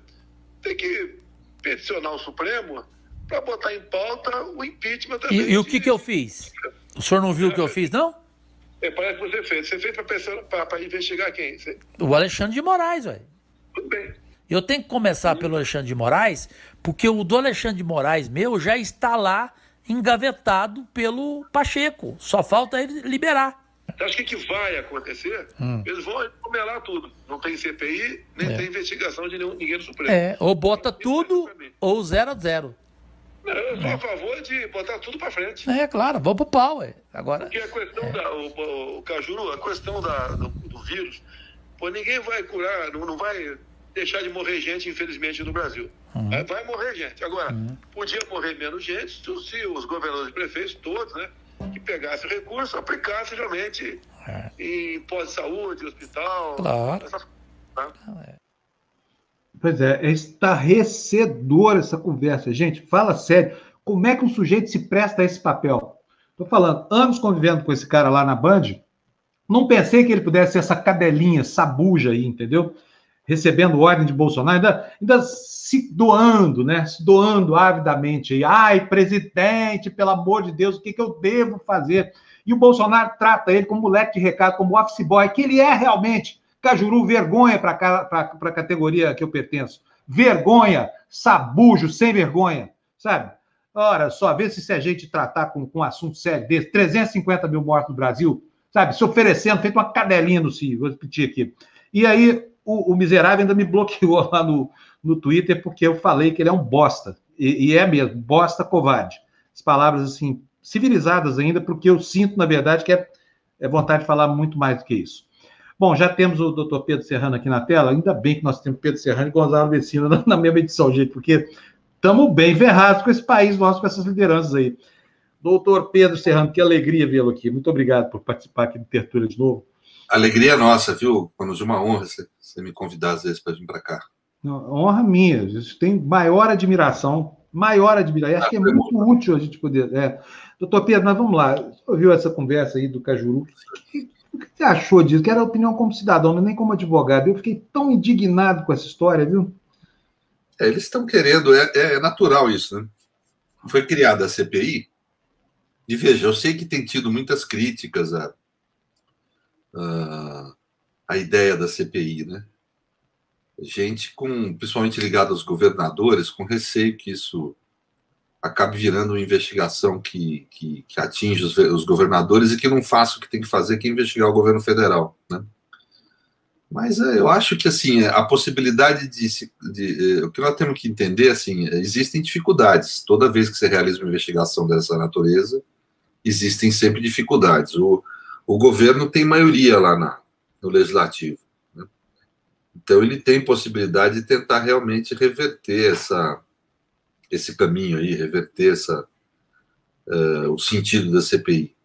tem que peticionar o Supremo para botar em pauta o impeachment também. E, e o que, que eu fiz? O senhor não viu o que eu fiz, não? É, parece que você fez. Você fez para investigar quem? Você- O Alexandre de Moraes, velho. Tudo bem. Eu tenho que começar pelo Alexandre de Moraes, porque o do Alexandre de Moraes meu já está lá engavetado pelo Pacheco. Só falta ele liberar. Você acha que o que vai acontecer? Eles vão comelar tudo. Não tem CPI, nem Hum. É. tem investigação de nenhum, ninguém do Supremo. É, ou bota tudo ou zero a zero. Eu sou a favor de botar tudo para frente. É, claro, vamos pro pau, ué. Agora, Porque a questão da. O, o, Cajuru, a questão da, do, do vírus, pô, ninguém vai curar, não, não vai deixar de morrer gente, infelizmente, no Brasil. Vai, vai morrer gente. Agora, podia morrer menos gente se, os governadores e prefeitos, todos, né, que pegassem recurso, aplicassem realmente É. em pós-saúde, hospital. Claro. essas- tá? Pois é, é estarrecedor essa conversa. Gente, fala sério. Como é que um sujeito se presta a esse papel? Tô falando, anos convivendo com esse cara lá na Band, não pensei que ele pudesse ser essa cadelinha, sabuja aí, entendeu? Recebendo ordem de Bolsonaro, ainda, ainda se doando, né? Se doando avidamente aí. Ai, presidente, pelo amor de Deus, o que, que eu devo fazer? E o Bolsonaro trata ele como moleque de recado, como office boy, que ele é realmente. Cajuru, vergonha para a categoria que eu pertenço. Vergonha, sabujo, sem vergonha, sabe? Ora, só vê se, se a gente tratar com, com um assunto sério desse, 350 mil mortos no Brasil, sabe? Se oferecendo, feito uma cadelinha no CIO, vou repetir aqui. E aí, o, o miserável ainda me bloqueou lá no, no Twitter porque eu falei que ele é um bosta. E, e é mesmo, bosta covarde. As palavras, assim, civilizadas ainda, porque eu sinto, na verdade, que é, é vontade de falar muito mais do que isso. Bom, já temos o doutor Pedro Serrano aqui na tela. Ainda bem que nós temos Pedro Serrano e Gonzalo Vecino na, na mesma edição, gente, porque estamos bem ferrados com esse país nosso, com essas lideranças aí. Doutor Pedro Serrano, que alegria vê-lo aqui. Muito obrigado por participar aqui do Tertúlia de novo. Alegria nossa, viu? Quando uma honra você, você me convidar às vezes para vir para cá. Não, honra minha. Isso tem maior admiração, maior admiração. Acho que é muito útil a gente poder. É. Doutor Pedro, mas vamos lá. Você ouviu essa conversa aí do Cajuru? O que você achou disso? Que era a opinião como cidadão, não é nem como advogado. Eu fiquei tão indignado com essa história, viu? É, eles estão querendo, é, é, natural isso, né? Foi criada a CPI, e veja, eu sei que tem tido muitas críticas a, a, a ideia da CPI, né? Gente com, principalmente ligada aos governadores, com receio que isso acabe virando uma investigação que, que, que atinge os, os, governadores e que não faça o que tem que fazer, que é investigar o governo federal, né? Mas é, eu acho que assim a possibilidade de, de, o que nós temos que entender assim existem dificuldades toda vez que você realiza uma investigação dessa natureza existem sempre dificuldades o, o governo tem maioria lá na, no legislativo né? então ele tem possibilidade de tentar realmente reverter essa esse caminho aí reverter essa uh, o sentido da CPI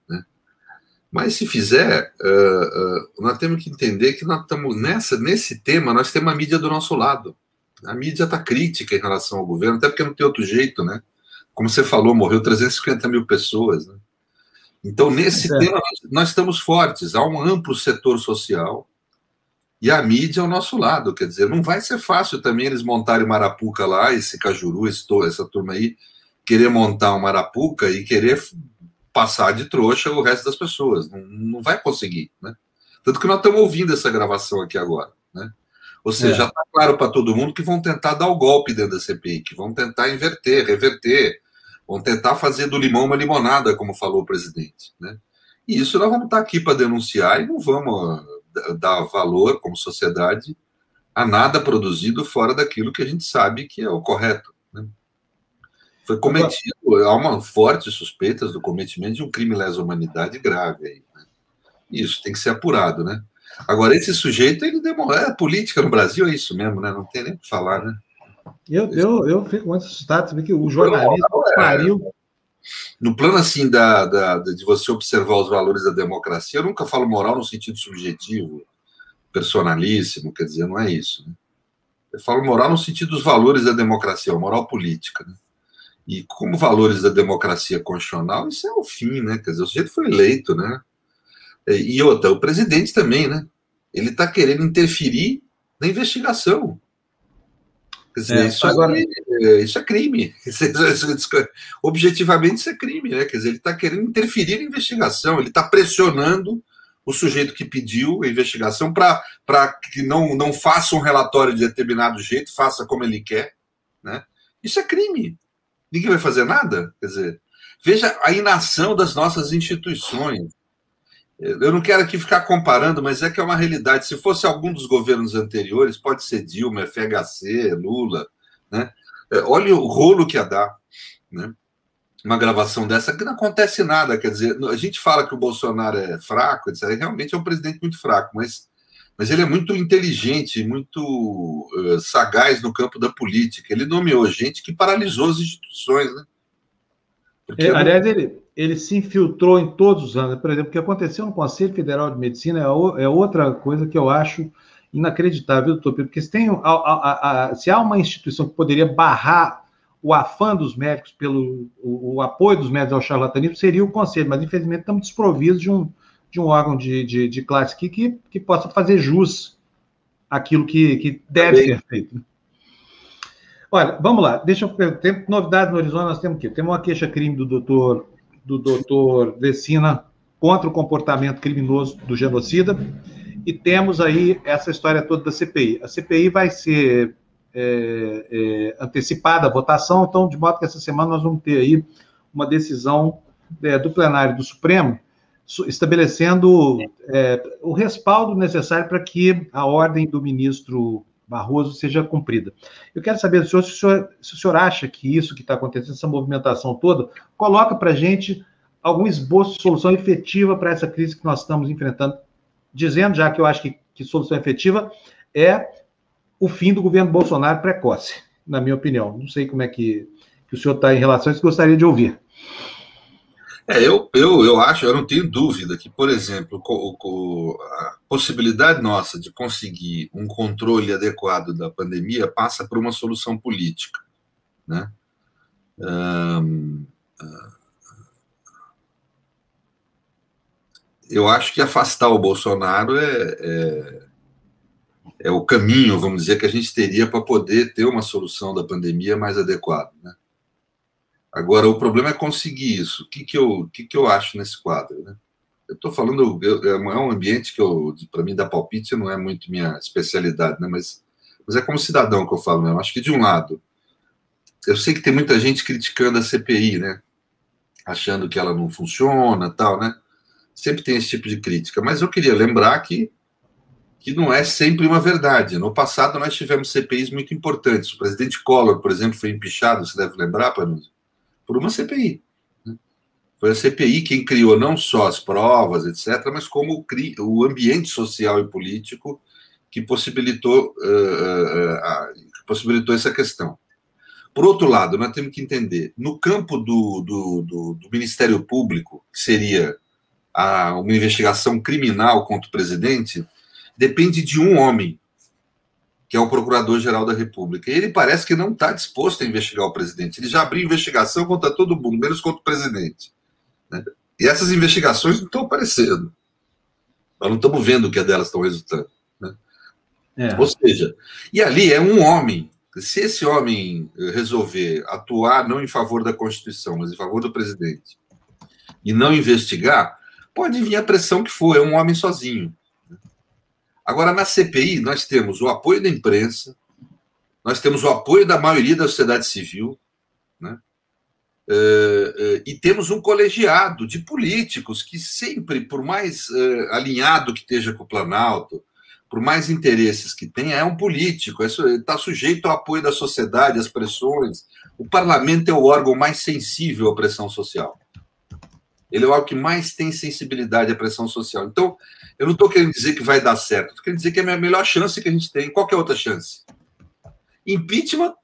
mas se fizer, uh, uh, nós temos que entender que nós estamos nessa, nesse tema, nós temos a mídia do nosso lado. A mídia está crítica em relação ao governo, até porque não tem outro jeito, né? Como você falou, morreu 350 mil pessoas. Né? Então, nesse é. tema, nós, nós estamos fortes. Há um amplo setor social e a mídia ao nosso lado. Quer dizer, não vai ser fácil também eles montarem Marapuca lá, esse Cajuru, esse, essa turma aí, querer montar um Marapuca e querer passar de trouxa o resto das pessoas. Não, não vai conseguir, né? Tanto que nós estamos ouvindo essa gravação aqui agora, né? Ou seja, é. já está claro para todo mundo que vão tentar dar o golpe dentro da CPI, que vão tentar inverter, reverter, vão tentar fazer do limão uma limonada, como falou o presidente, né? E isso nós vamos estar tá aqui para denunciar e não vamos dar valor como sociedade a nada produzido fora daquilo que a gente sabe que é o correto. Né? Foi cometido, há uma forte suspeitas do cometimento de um crime lesa humanidade grave aí. Né? Isso tem que ser apurado, né? Agora, esse sujeito, ele demorou. É, política no Brasil é isso mesmo, né? Não tem nem o que falar, né? Eu, eu, eu fico muito assustado, que o jornalismo é, pariu. No plano assim da, da, de você observar os valores da democracia, eu nunca falo moral no sentido subjetivo, personalíssimo, quer dizer, não é isso. Né? Eu falo moral no sentido dos valores da democracia, moral política. Né? E como valores da democracia constitucional, isso é o fim, né? Quer dizer, o sujeito foi eleito, né? E outra, o presidente também, né? Ele está querendo interferir na investigação. Dizer, é, isso, agora... é, isso é crime. [laughs] Objetivamente, isso é crime, né? Quer dizer, ele está querendo interferir na investigação, ele está pressionando o sujeito que pediu a investigação para que não, não faça um relatório de determinado jeito, faça como ele quer, né? Isso é crime ninguém vai fazer nada? Quer dizer, veja a inação das nossas instituições. Eu não quero aqui ficar comparando, mas é que é uma realidade. Se fosse algum dos governos anteriores, pode ser Dilma, FHC, Lula, né? É, olha o rolo que ia dar, né? Uma gravação dessa que não acontece nada. Quer dizer, a gente fala que o Bolsonaro é fraco, etc. Realmente é um presidente muito fraco, mas mas ele é muito inteligente, muito uh, sagaz no campo da política. Ele nomeou gente que paralisou as instituições, né? É, aliás, ele, ele se infiltrou em todos os anos. Por exemplo, o que aconteceu no Conselho Federal de Medicina é, o, é outra coisa que eu acho inacreditável, doutor Pedro, porque se, tem, a, a, a, se há uma instituição que poderia barrar o afã dos médicos pelo o, o apoio dos médicos ao charlatanismo, seria o Conselho, mas infelizmente estamos desprovidos de um, de um órgão de, de, de classe que, que, que possa fazer jus àquilo que, que deve Também. ser feito. Olha, vamos lá, deixa eu tem novidades no horizonte, nós temos o quê? Temos uma queixa-crime do doutor, do doutor Vecina contra o comportamento criminoso do genocida, e temos aí essa história toda da CPI. A CPI vai ser é, é, antecipada a votação, então, de modo que essa semana nós vamos ter aí uma decisão é, do plenário do Supremo, estabelecendo é, o respaldo necessário para que a ordem do ministro Barroso seja cumprida. Eu quero saber do senhor se o senhor, se o senhor acha que isso que está acontecendo, essa movimentação toda, coloca para a gente algum esboço de solução efetiva para essa crise que nós estamos enfrentando, dizendo já que eu acho que, que solução efetiva é o fim do governo Bolsonaro precoce, na minha opinião. Não sei como é que, que o senhor está em relação a isso, gostaria de ouvir. É, eu, eu, eu acho, eu não tenho dúvida que, por exemplo, a possibilidade nossa de conseguir um controle adequado da pandemia passa por uma solução política. Né? eu acho que afastar o Bolsonaro é, é, é, o caminho, vamos dizer, que a gente teria para poder ter uma solução da pandemia mais adequada. Né? Agora, o problema é conseguir isso. O que, que, eu, que, que eu acho nesse quadro? Né? Eu estou falando, eu, é um ambiente que, para mim, dar palpite não é muito minha especialidade, né? mas, mas é como cidadão que eu falo mesmo. Acho que, de um lado, eu sei que tem muita gente criticando a CPI, né? achando que ela não funciona tal, né? Sempre tem esse tipo de crítica. Mas eu queria lembrar que que não é sempre uma verdade. No passado, nós tivemos CPIs muito importantes. O presidente Collor, por exemplo, foi empichado, você deve lembrar, Panuso, por uma CPI. Foi a CPI quem criou não só as provas, etc., mas como o ambiente social e político que possibilitou, uh, uh, possibilitou essa questão. Por outro lado, nós temos que entender, no campo do, do, do, do Ministério Público, que seria a, uma investigação criminal contra o presidente, depende de um homem, que é o Procurador-Geral da República. E ele parece que não está disposto a investigar o presidente. Ele já abriu investigação contra todo mundo, menos contra o presidente. Né? E essas investigações não estão aparecendo. Nós não estamos vendo o que delas estão resultando. Né? É. Ou seja, e ali é um homem. Se esse homem resolver atuar não em favor da Constituição, mas em favor do presidente, e não investigar, pode vir a pressão que for, é um homem sozinho. Agora, na CPI, nós temos o apoio da imprensa, nós temos o apoio da maioria da sociedade civil, né? Uh, uh, e temos um colegiado de políticos que sempre, por mais uh, alinhado que esteja com o Planalto, por mais interesses que tenha, é um político, está sujeito ao apoio da sociedade, às pressões. O parlamento é o órgão mais sensível à pressão social. Ele é o órgão que mais tem sensibilidade à pressão social. Então, eu não estou querendo dizer que vai dar certo, estou querendo dizer que é a melhor chance que a gente tem. Qual é a outra chance? Impeachment,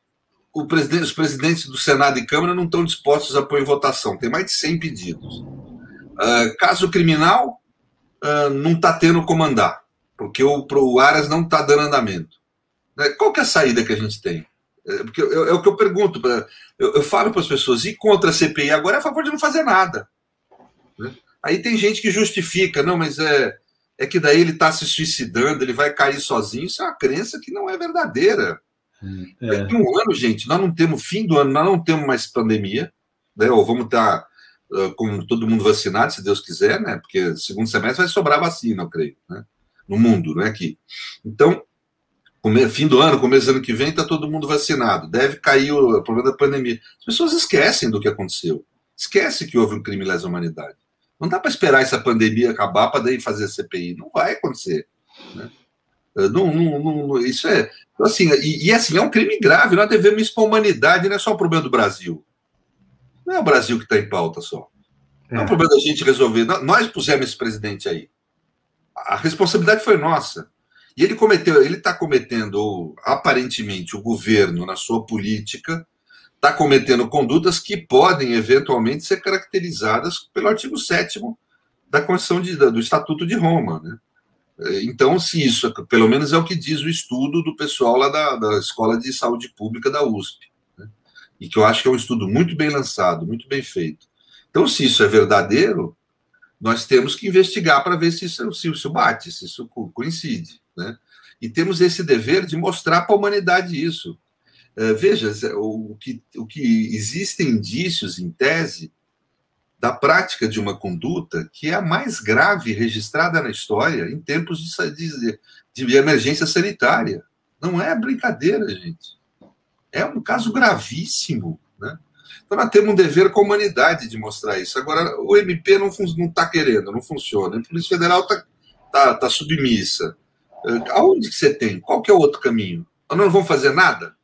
presidente, os presidentes do Senado e Câmara não estão dispostos a pôr em votação, tem mais de 100 pedidos. Uh, caso criminal, uh, não está tendo comandar, porque o, o Aras não está dando andamento. Né? Qual é a saída que a gente tem? É, porque eu, é o que eu pergunto, eu, eu falo para as pessoas, e contra a CPI agora é a favor de não fazer nada. Né? Aí tem gente que justifica, não, mas é, é que daí ele está se suicidando, ele vai cair sozinho. Isso é uma crença que não é verdadeira. É. Daqui um ano, gente, nós não temos fim do ano, nós não temos mais pandemia, né? Ou vamos estar uh, com todo mundo vacinado, se Deus quiser, né? Porque segundo semestre vai sobrar vacina, eu creio, né? No mundo, não é aqui. Então, fim do ano, começo do ano que vem, está todo mundo vacinado. Deve cair o problema da pandemia. As pessoas esquecem do que aconteceu. Esquece que houve um crime lesa humanidade. Não dá para esperar essa pandemia acabar para daí fazer a CPI. Não vai acontecer. Né? Não, não, não, isso é. Então, assim, e, e, assim, é um crime grave. Nós devemos expor a humanidade, não é só um problema do Brasil. Não é o Brasil que está em pauta só. Não é um é. problema da gente resolver. Nós pusemos esse presidente aí. A responsabilidade foi nossa. E ele cometeu, ele está cometendo, aparentemente, o governo, na sua política, está cometendo condutas que podem eventualmente ser caracterizadas pelo artigo 7 da Constituição de, do Estatuto de Roma. Né? Então, se isso, pelo menos é o que diz o estudo do pessoal lá da, da Escola de Saúde Pública da USP, né? e que eu acho que é um estudo muito bem lançado, muito bem feito. Então, se isso é verdadeiro, nós temos que investigar para ver se isso, se isso bate, se isso coincide. Né? E temos esse dever de mostrar para a humanidade isso. Eh, veja, o que, o que existem indícios, em tese, da prática de uma conduta que é a mais grave registrada na história em tempos de, de, de emergência sanitária. Não é brincadeira, gente. É um caso gravíssimo. Né? Então, nós temos um dever com a humanidade de mostrar isso. Agora, o MP não está querendo, não funciona. A Polícia Federal está tá, tá submissa. Eh, aonde que você tem? Qual que é o outro caminho? Nós não vamos fazer nada?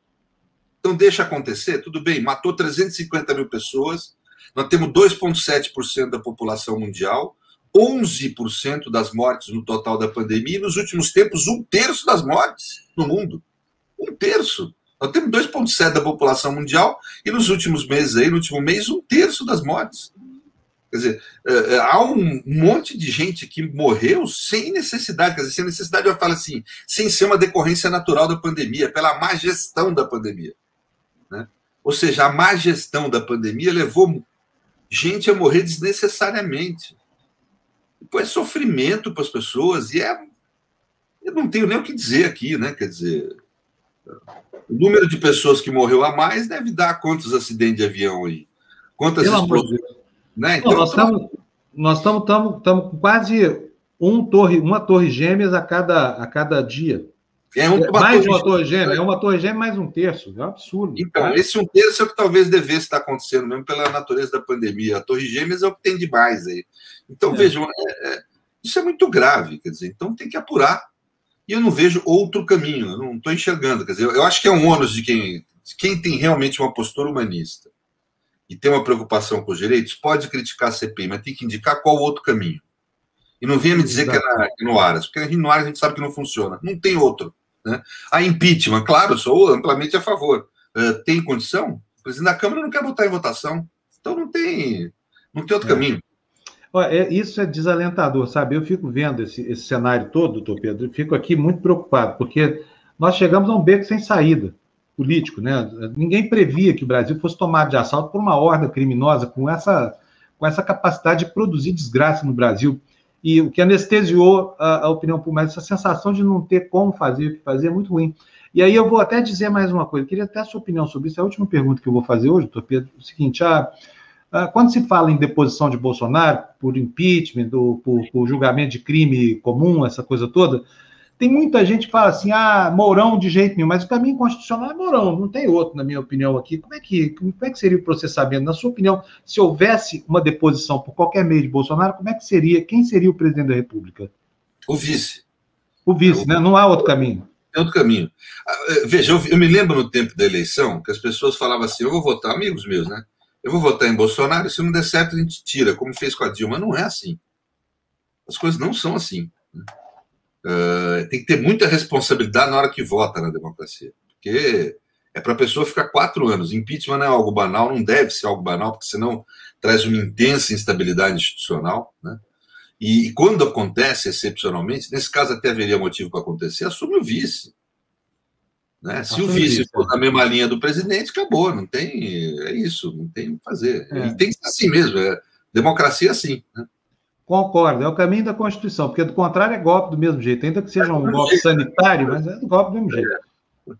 Então, deixa acontecer, tudo bem, matou 350 mil pessoas, nós temos 2,7% da população mundial, 11% das mortes no total da pandemia, e nos últimos tempos, um terço das mortes no mundo. Um terço. Nós temos 2,7% da população mundial, e nos últimos meses, aí, no último mês, um terço das mortes. Quer dizer, é, é, há um monte de gente que morreu sem necessidade, quer dizer, sem necessidade, eu falo assim, sem ser uma decorrência natural da pandemia, pela má gestão da pandemia. Ou seja, a má gestão da pandemia levou gente a morrer desnecessariamente. Depois é sofrimento para as pessoas e é. Eu não tenho nem o que dizer aqui, né? Quer dizer, o número de pessoas que morreu a mais deve dar quantos acidentes de avião aí? Quantas explosões? Né? Então, nós estamos nós estamos com quase um torre, uma torre gêmeas a cada, a cada dia. É um, uma mais torre uma torre gêmea, é uma torre gêmea mais um terço, é um absurdo. Então, esse um terço é o que talvez devesse estar acontecendo, mesmo pela natureza da pandemia. A torre gêmeas é o que tem de mais aí. Então, é. vejam, é, é, isso é muito grave, quer dizer, então tem que apurar. E eu não vejo outro caminho, eu não estou enxergando. Quer dizer, eu acho que é um ônus de quem, de quem tem realmente uma postura humanista e tem uma preocupação com os direitos, pode criticar a CPI, mas tem que indicar qual outro caminho. E não venha me dizer que é, na, que é no Aras, porque no Aras a gente sabe que não funciona. Não tem outro. Né? A impeachment, claro, sou amplamente a favor. Uh, tem condição? O presidente da Câmara não quer botar em votação. Então não tem, não tem outro é. caminho. É, isso é desalentador, sabe? Eu fico vendo esse, esse cenário todo, doutor Pedro, fico aqui muito preocupado, porque nós chegamos a um beco sem saída político, né? Ninguém previa que o Brasil fosse tomado de assalto por uma horda criminosa com essa, com essa capacidade de produzir desgraça no Brasil. E o que anestesiou a, a opinião pública, essa sensação de não ter como fazer o que fazer é muito ruim. E aí eu vou até dizer mais uma coisa, queria até a sua opinião sobre isso. É a última pergunta que eu vou fazer hoje, doutor Pedro, é o seguinte: a, ah, quando se fala em deposição de Bolsonaro por impeachment, ou por, por, julgamento de crime comum, essa coisa toda, tem muita gente que fala assim, ah, Mourão de jeito nenhum, mas o caminho constitucional é Mourão, não tem outro, na minha opinião aqui. Como é que, como é que seria o processamento? Na sua opinião, se houvesse uma deposição por qualquer meio de Bolsonaro, como é que seria, quem seria o presidente da República? O vice. O vice, né? Não há outro caminho. Tem outro caminho. Ah, eh, veja, eu, eu me lembro no tempo da eleição que as pessoas falavam assim, eu vou votar, amigos meus, né? eu vou votar em Bolsonaro, se não der certo a gente tira, como fez com a Dilma. Não é assim. As coisas não são assim. Uh, tem que ter muita responsabilidade na hora que vota na democracia. Porque é para a pessoa ficar quatro anos. Impeachment não é algo banal, não deve ser algo banal, porque senão traz uma intensa instabilidade institucional. Né? E, e quando acontece excepcionalmente, nesse caso até haveria motivo para acontecer, assume o vice. Né? Se o vice for na mesma linha do presidente, acabou, não tem. É isso, não tem o que fazer. É. E tem que ser assim mesmo, é democracia assim. Né? Concordo, é o caminho da Constituição, porque do contrário é golpe do mesmo jeito, ainda que seja um golpe sanitário, mas é golpe do mesmo jeito.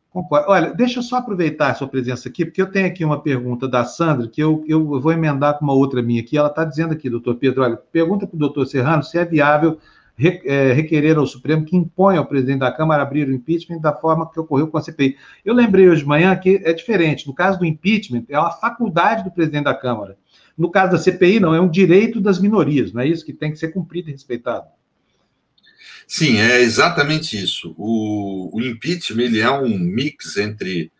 Concordo. Olha, deixa eu só aproveitar a sua presença aqui, porque eu tenho aqui uma pergunta da Sandra, que eu, eu vou emendar com uma outra minha aqui. Ela está dizendo aqui, doutor Pedro, olha, pergunta para o doutor Serrano se é viável é, requerer ao Supremo que imponha ao presidente da Câmara abrir o impeachment da forma que ocorreu com a CPI. Eu lembrei hoje de manhã que é diferente. No caso do impeachment, é uma faculdade do presidente da Câmara. No caso da CPI, não, é um direito das minorias, não é isso que tem que ser cumprido e respeitado. Sim, é exatamente isso. O, o impeachment ele é um mix entre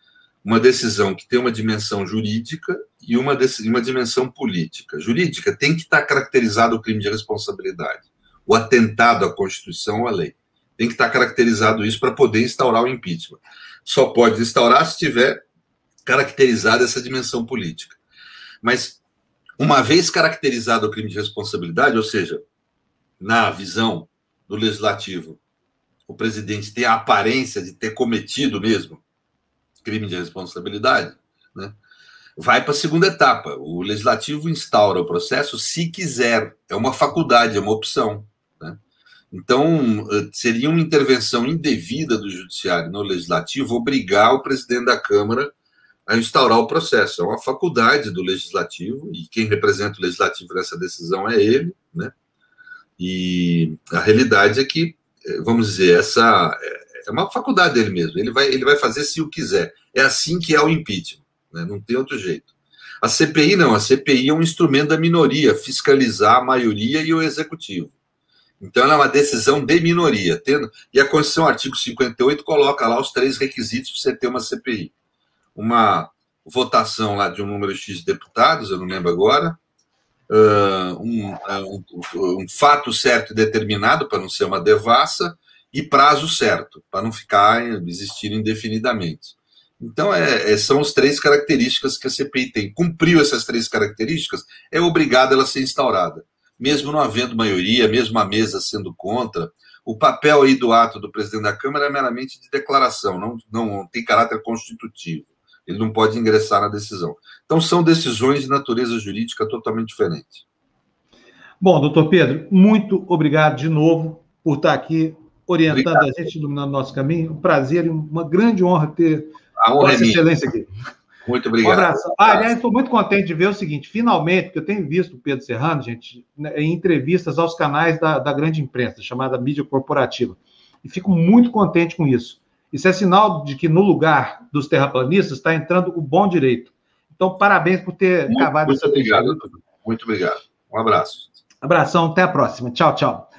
uma decisão que tem uma dimensão jurídica e uma, uma dimensão política. Jurídica tem que estar caracterizado o crime de responsabilidade o atentado à Constituição ou à lei. Tem que estar caracterizado isso para poder instaurar o impeachment. Só pode instaurar se tiver caracterizada essa dimensão política. Mas, uma vez caracterizado o crime de responsabilidade, ou seja, na visão do legislativo, o presidente tem a aparência de ter cometido mesmo crime de responsabilidade, né? vai para a segunda etapa. O legislativo instaura o processo se quiser. É uma faculdade, é uma opção. Então, eh, seria uma intervenção indevida do Judiciário no Legislativo obrigar o presidente da Câmara a instaurar o processo. É uma faculdade do Legislativo, e quem representa o Legislativo nessa decisão é ele, né? E a realidade é que, eh, vamos dizer, essa é uma faculdade dele mesmo. Ele vai, ele vai fazer se o quiser. É assim que é o impeachment, né? não tem outro jeito. A CPI não, a CPI é um instrumento da minoria, fiscalizar a maioria e o executivo. Então, ela é uma decisão de minoria. Tendo, e a Constituição, artigo 58, coloca lá os três requisitos para você ter uma CPI. Uma votação lá de um número X de deputados, eu não lembro agora, uh, um, um, um, fato certo e determinado, para não ser uma devassa, e prazo certo, para não ficar existir indefinidamente. Então, é, é, são as três características que a CPI tem. Cumpriu essas três características, é obrigada ela a ser instaurada mesmo não havendo maioria, mesmo a mesa sendo contra, o papel aí do ato do presidente da Câmara é meramente de declaração, não, não tem caráter constitutivo. Ele não pode ingressar na decisão. Então, são decisões de natureza jurídica totalmente diferente. Bom, doutor Pedro, muito obrigado de novo por estar aqui orientando obrigado. a gente, iluminando o nosso caminho. Um prazer e uma grande honra ter a honra é excelência aqui. Muito obrigado. Um abraço. Ah, aliás, estou muito contente de ver o seguinte: finalmente, porque eu tenho visto o Pedro Serrano, gente, né, em entrevistas aos canais da, da grande imprensa, chamada mídia corporativa. E fico muito contente com isso. Isso é sinal de que no lugar dos terraplanistas está entrando o bom direito. Então, parabéns por ter muito, cavado muito essa obrigado. Muito obrigado. Um abraço. Abração, até a próxima. Tchau, tchau.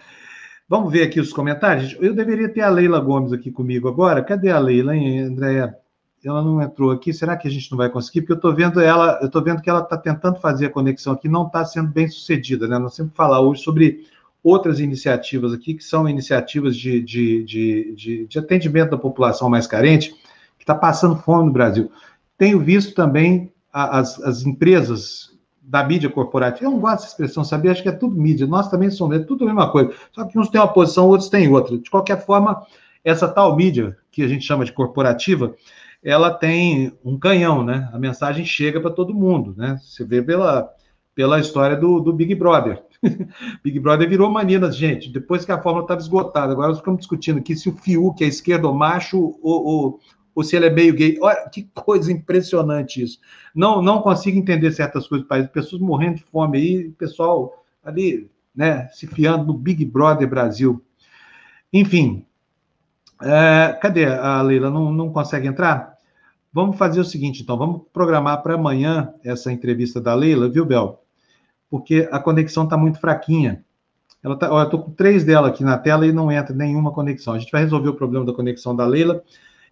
Vamos ver aqui os comentários. Eu deveria ter a Leila Gomes aqui comigo agora. Cadê a Leila, hein, Andréia? Ela não entrou aqui. Será que a gente não vai conseguir? Porque eu estou vendo ela, eu estou vendo que ela está tentando fazer a conexão aqui, não está sendo bem sucedida, né? Nós sempre falar hoje sobre outras iniciativas aqui, que são iniciativas de, de, de, de, de atendimento da população mais carente, que está passando fome no Brasil. Tenho visto também as, as empresas da mídia corporativa. Eu não gosto dessa expressão, sabia? Acho que é tudo mídia. Nós também somos, é tudo a mesma coisa. Só que uns têm uma posição, outros têm outra. De qualquer forma, essa tal mídia, que a gente chama de corporativa, ela tem um canhão, né? A mensagem chega para todo mundo, né? Você vê pela, pela história do, do Big Brother. [laughs] Big Brother virou mania das gente, depois que a fórmula estava esgotada. Agora nós ficamos discutindo aqui se o Fiuk é esquerdo ou macho ou, ou, ou se ele é meio gay. Olha, que coisa impressionante isso. Não, não consigo entender certas coisas do país. Pessoas morrendo de fome aí, pessoal ali, né, se fiando no Big Brother Brasil. Enfim, é, cadê a Leila? Não, não consegue entrar? Vamos fazer o seguinte, então, vamos programar para amanhã essa entrevista da Leila, viu, Bel? Porque a conexão está muito fraquinha. Ela tá, ó, eu estou com três dela aqui na tela e não entra nenhuma conexão. A gente vai resolver o problema da conexão da Leila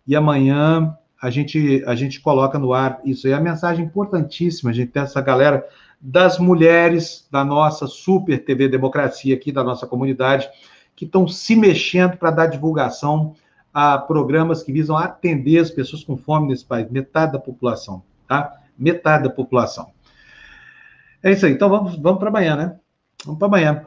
e amanhã a gente, a gente coloca no ar isso aí. A mensagem importantíssima, a gente tem essa galera das mulheres da nossa super TV Democracia aqui, da nossa comunidade, que estão se mexendo para dar divulgação a programas que visam atender as pessoas com fome nesse país, metade da população, tá? Metade da população. É isso aí, então vamos, vamos para amanhã, né? Vamos para amanhã.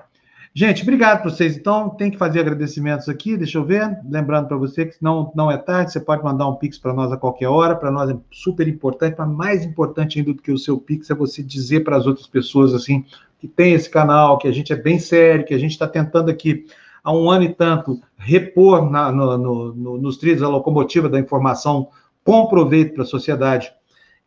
Gente, obrigado para vocês. Então, tem que fazer agradecimentos aqui, deixa eu ver. Lembrando para você que não, não é tarde, você pode mandar um Pix para nós a qualquer hora. Para nós é super importante, mas mais importante ainda do que o seu Pix é você dizer para as outras pessoas assim que tem esse canal, que a gente é bem sério, que a gente está tentando aqui há um ano e tanto repor na, no, no, no, nos trilhos a locomotiva da informação com proveito para a sociedade.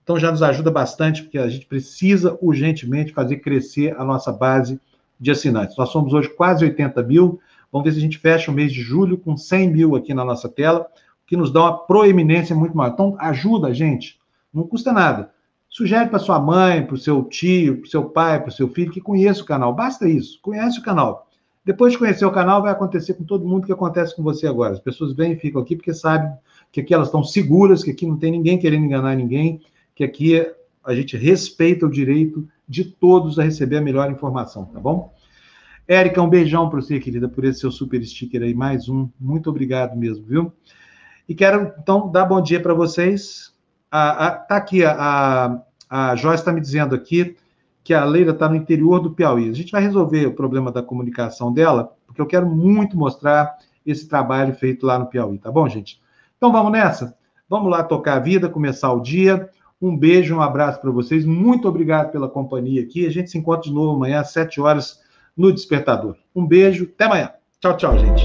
Então já nos ajuda bastante, porque a gente precisa urgentemente fazer crescer a nossa base de assinantes. Nós somos hoje quase 80 mil. Vamos ver se a gente fecha o mês de julho com 100 mil aqui na nossa tela, que nos dá uma proeminência muito maior. Então, ajuda a gente, não custa nada. Sugere para sua mãe, para o seu tio, para o seu pai, para o seu filho que conheça o canal. Basta isso, conhece o canal. Depois de conhecer o canal, vai acontecer com todo mundo que acontece com você agora. As pessoas vêm e ficam aqui porque sabem que aqui elas estão seguras, que aqui não tem ninguém querendo enganar ninguém, que aqui a gente respeita o direito de todos a receber a melhor informação, tá bom? Érica, um beijão para você, querida, por esse seu super sticker aí, mais um. Muito obrigado mesmo, viu? E quero, então, dar bom dia para vocês. A, a, tá aqui, a, a Joyce está me dizendo aqui que a Leila está no interior do Piauí. A gente vai resolver o problema da comunicação dela, porque eu quero muito mostrar esse trabalho feito lá no Piauí, tá bom, gente? Então vamos nessa? Vamos lá tocar a vida, começar o dia. Um beijo, um abraço para vocês. Muito obrigado pela companhia aqui. A gente se encontra de novo amanhã às 7 horas no Despertador. Um beijo, até amanhã. Tchau, tchau, gente.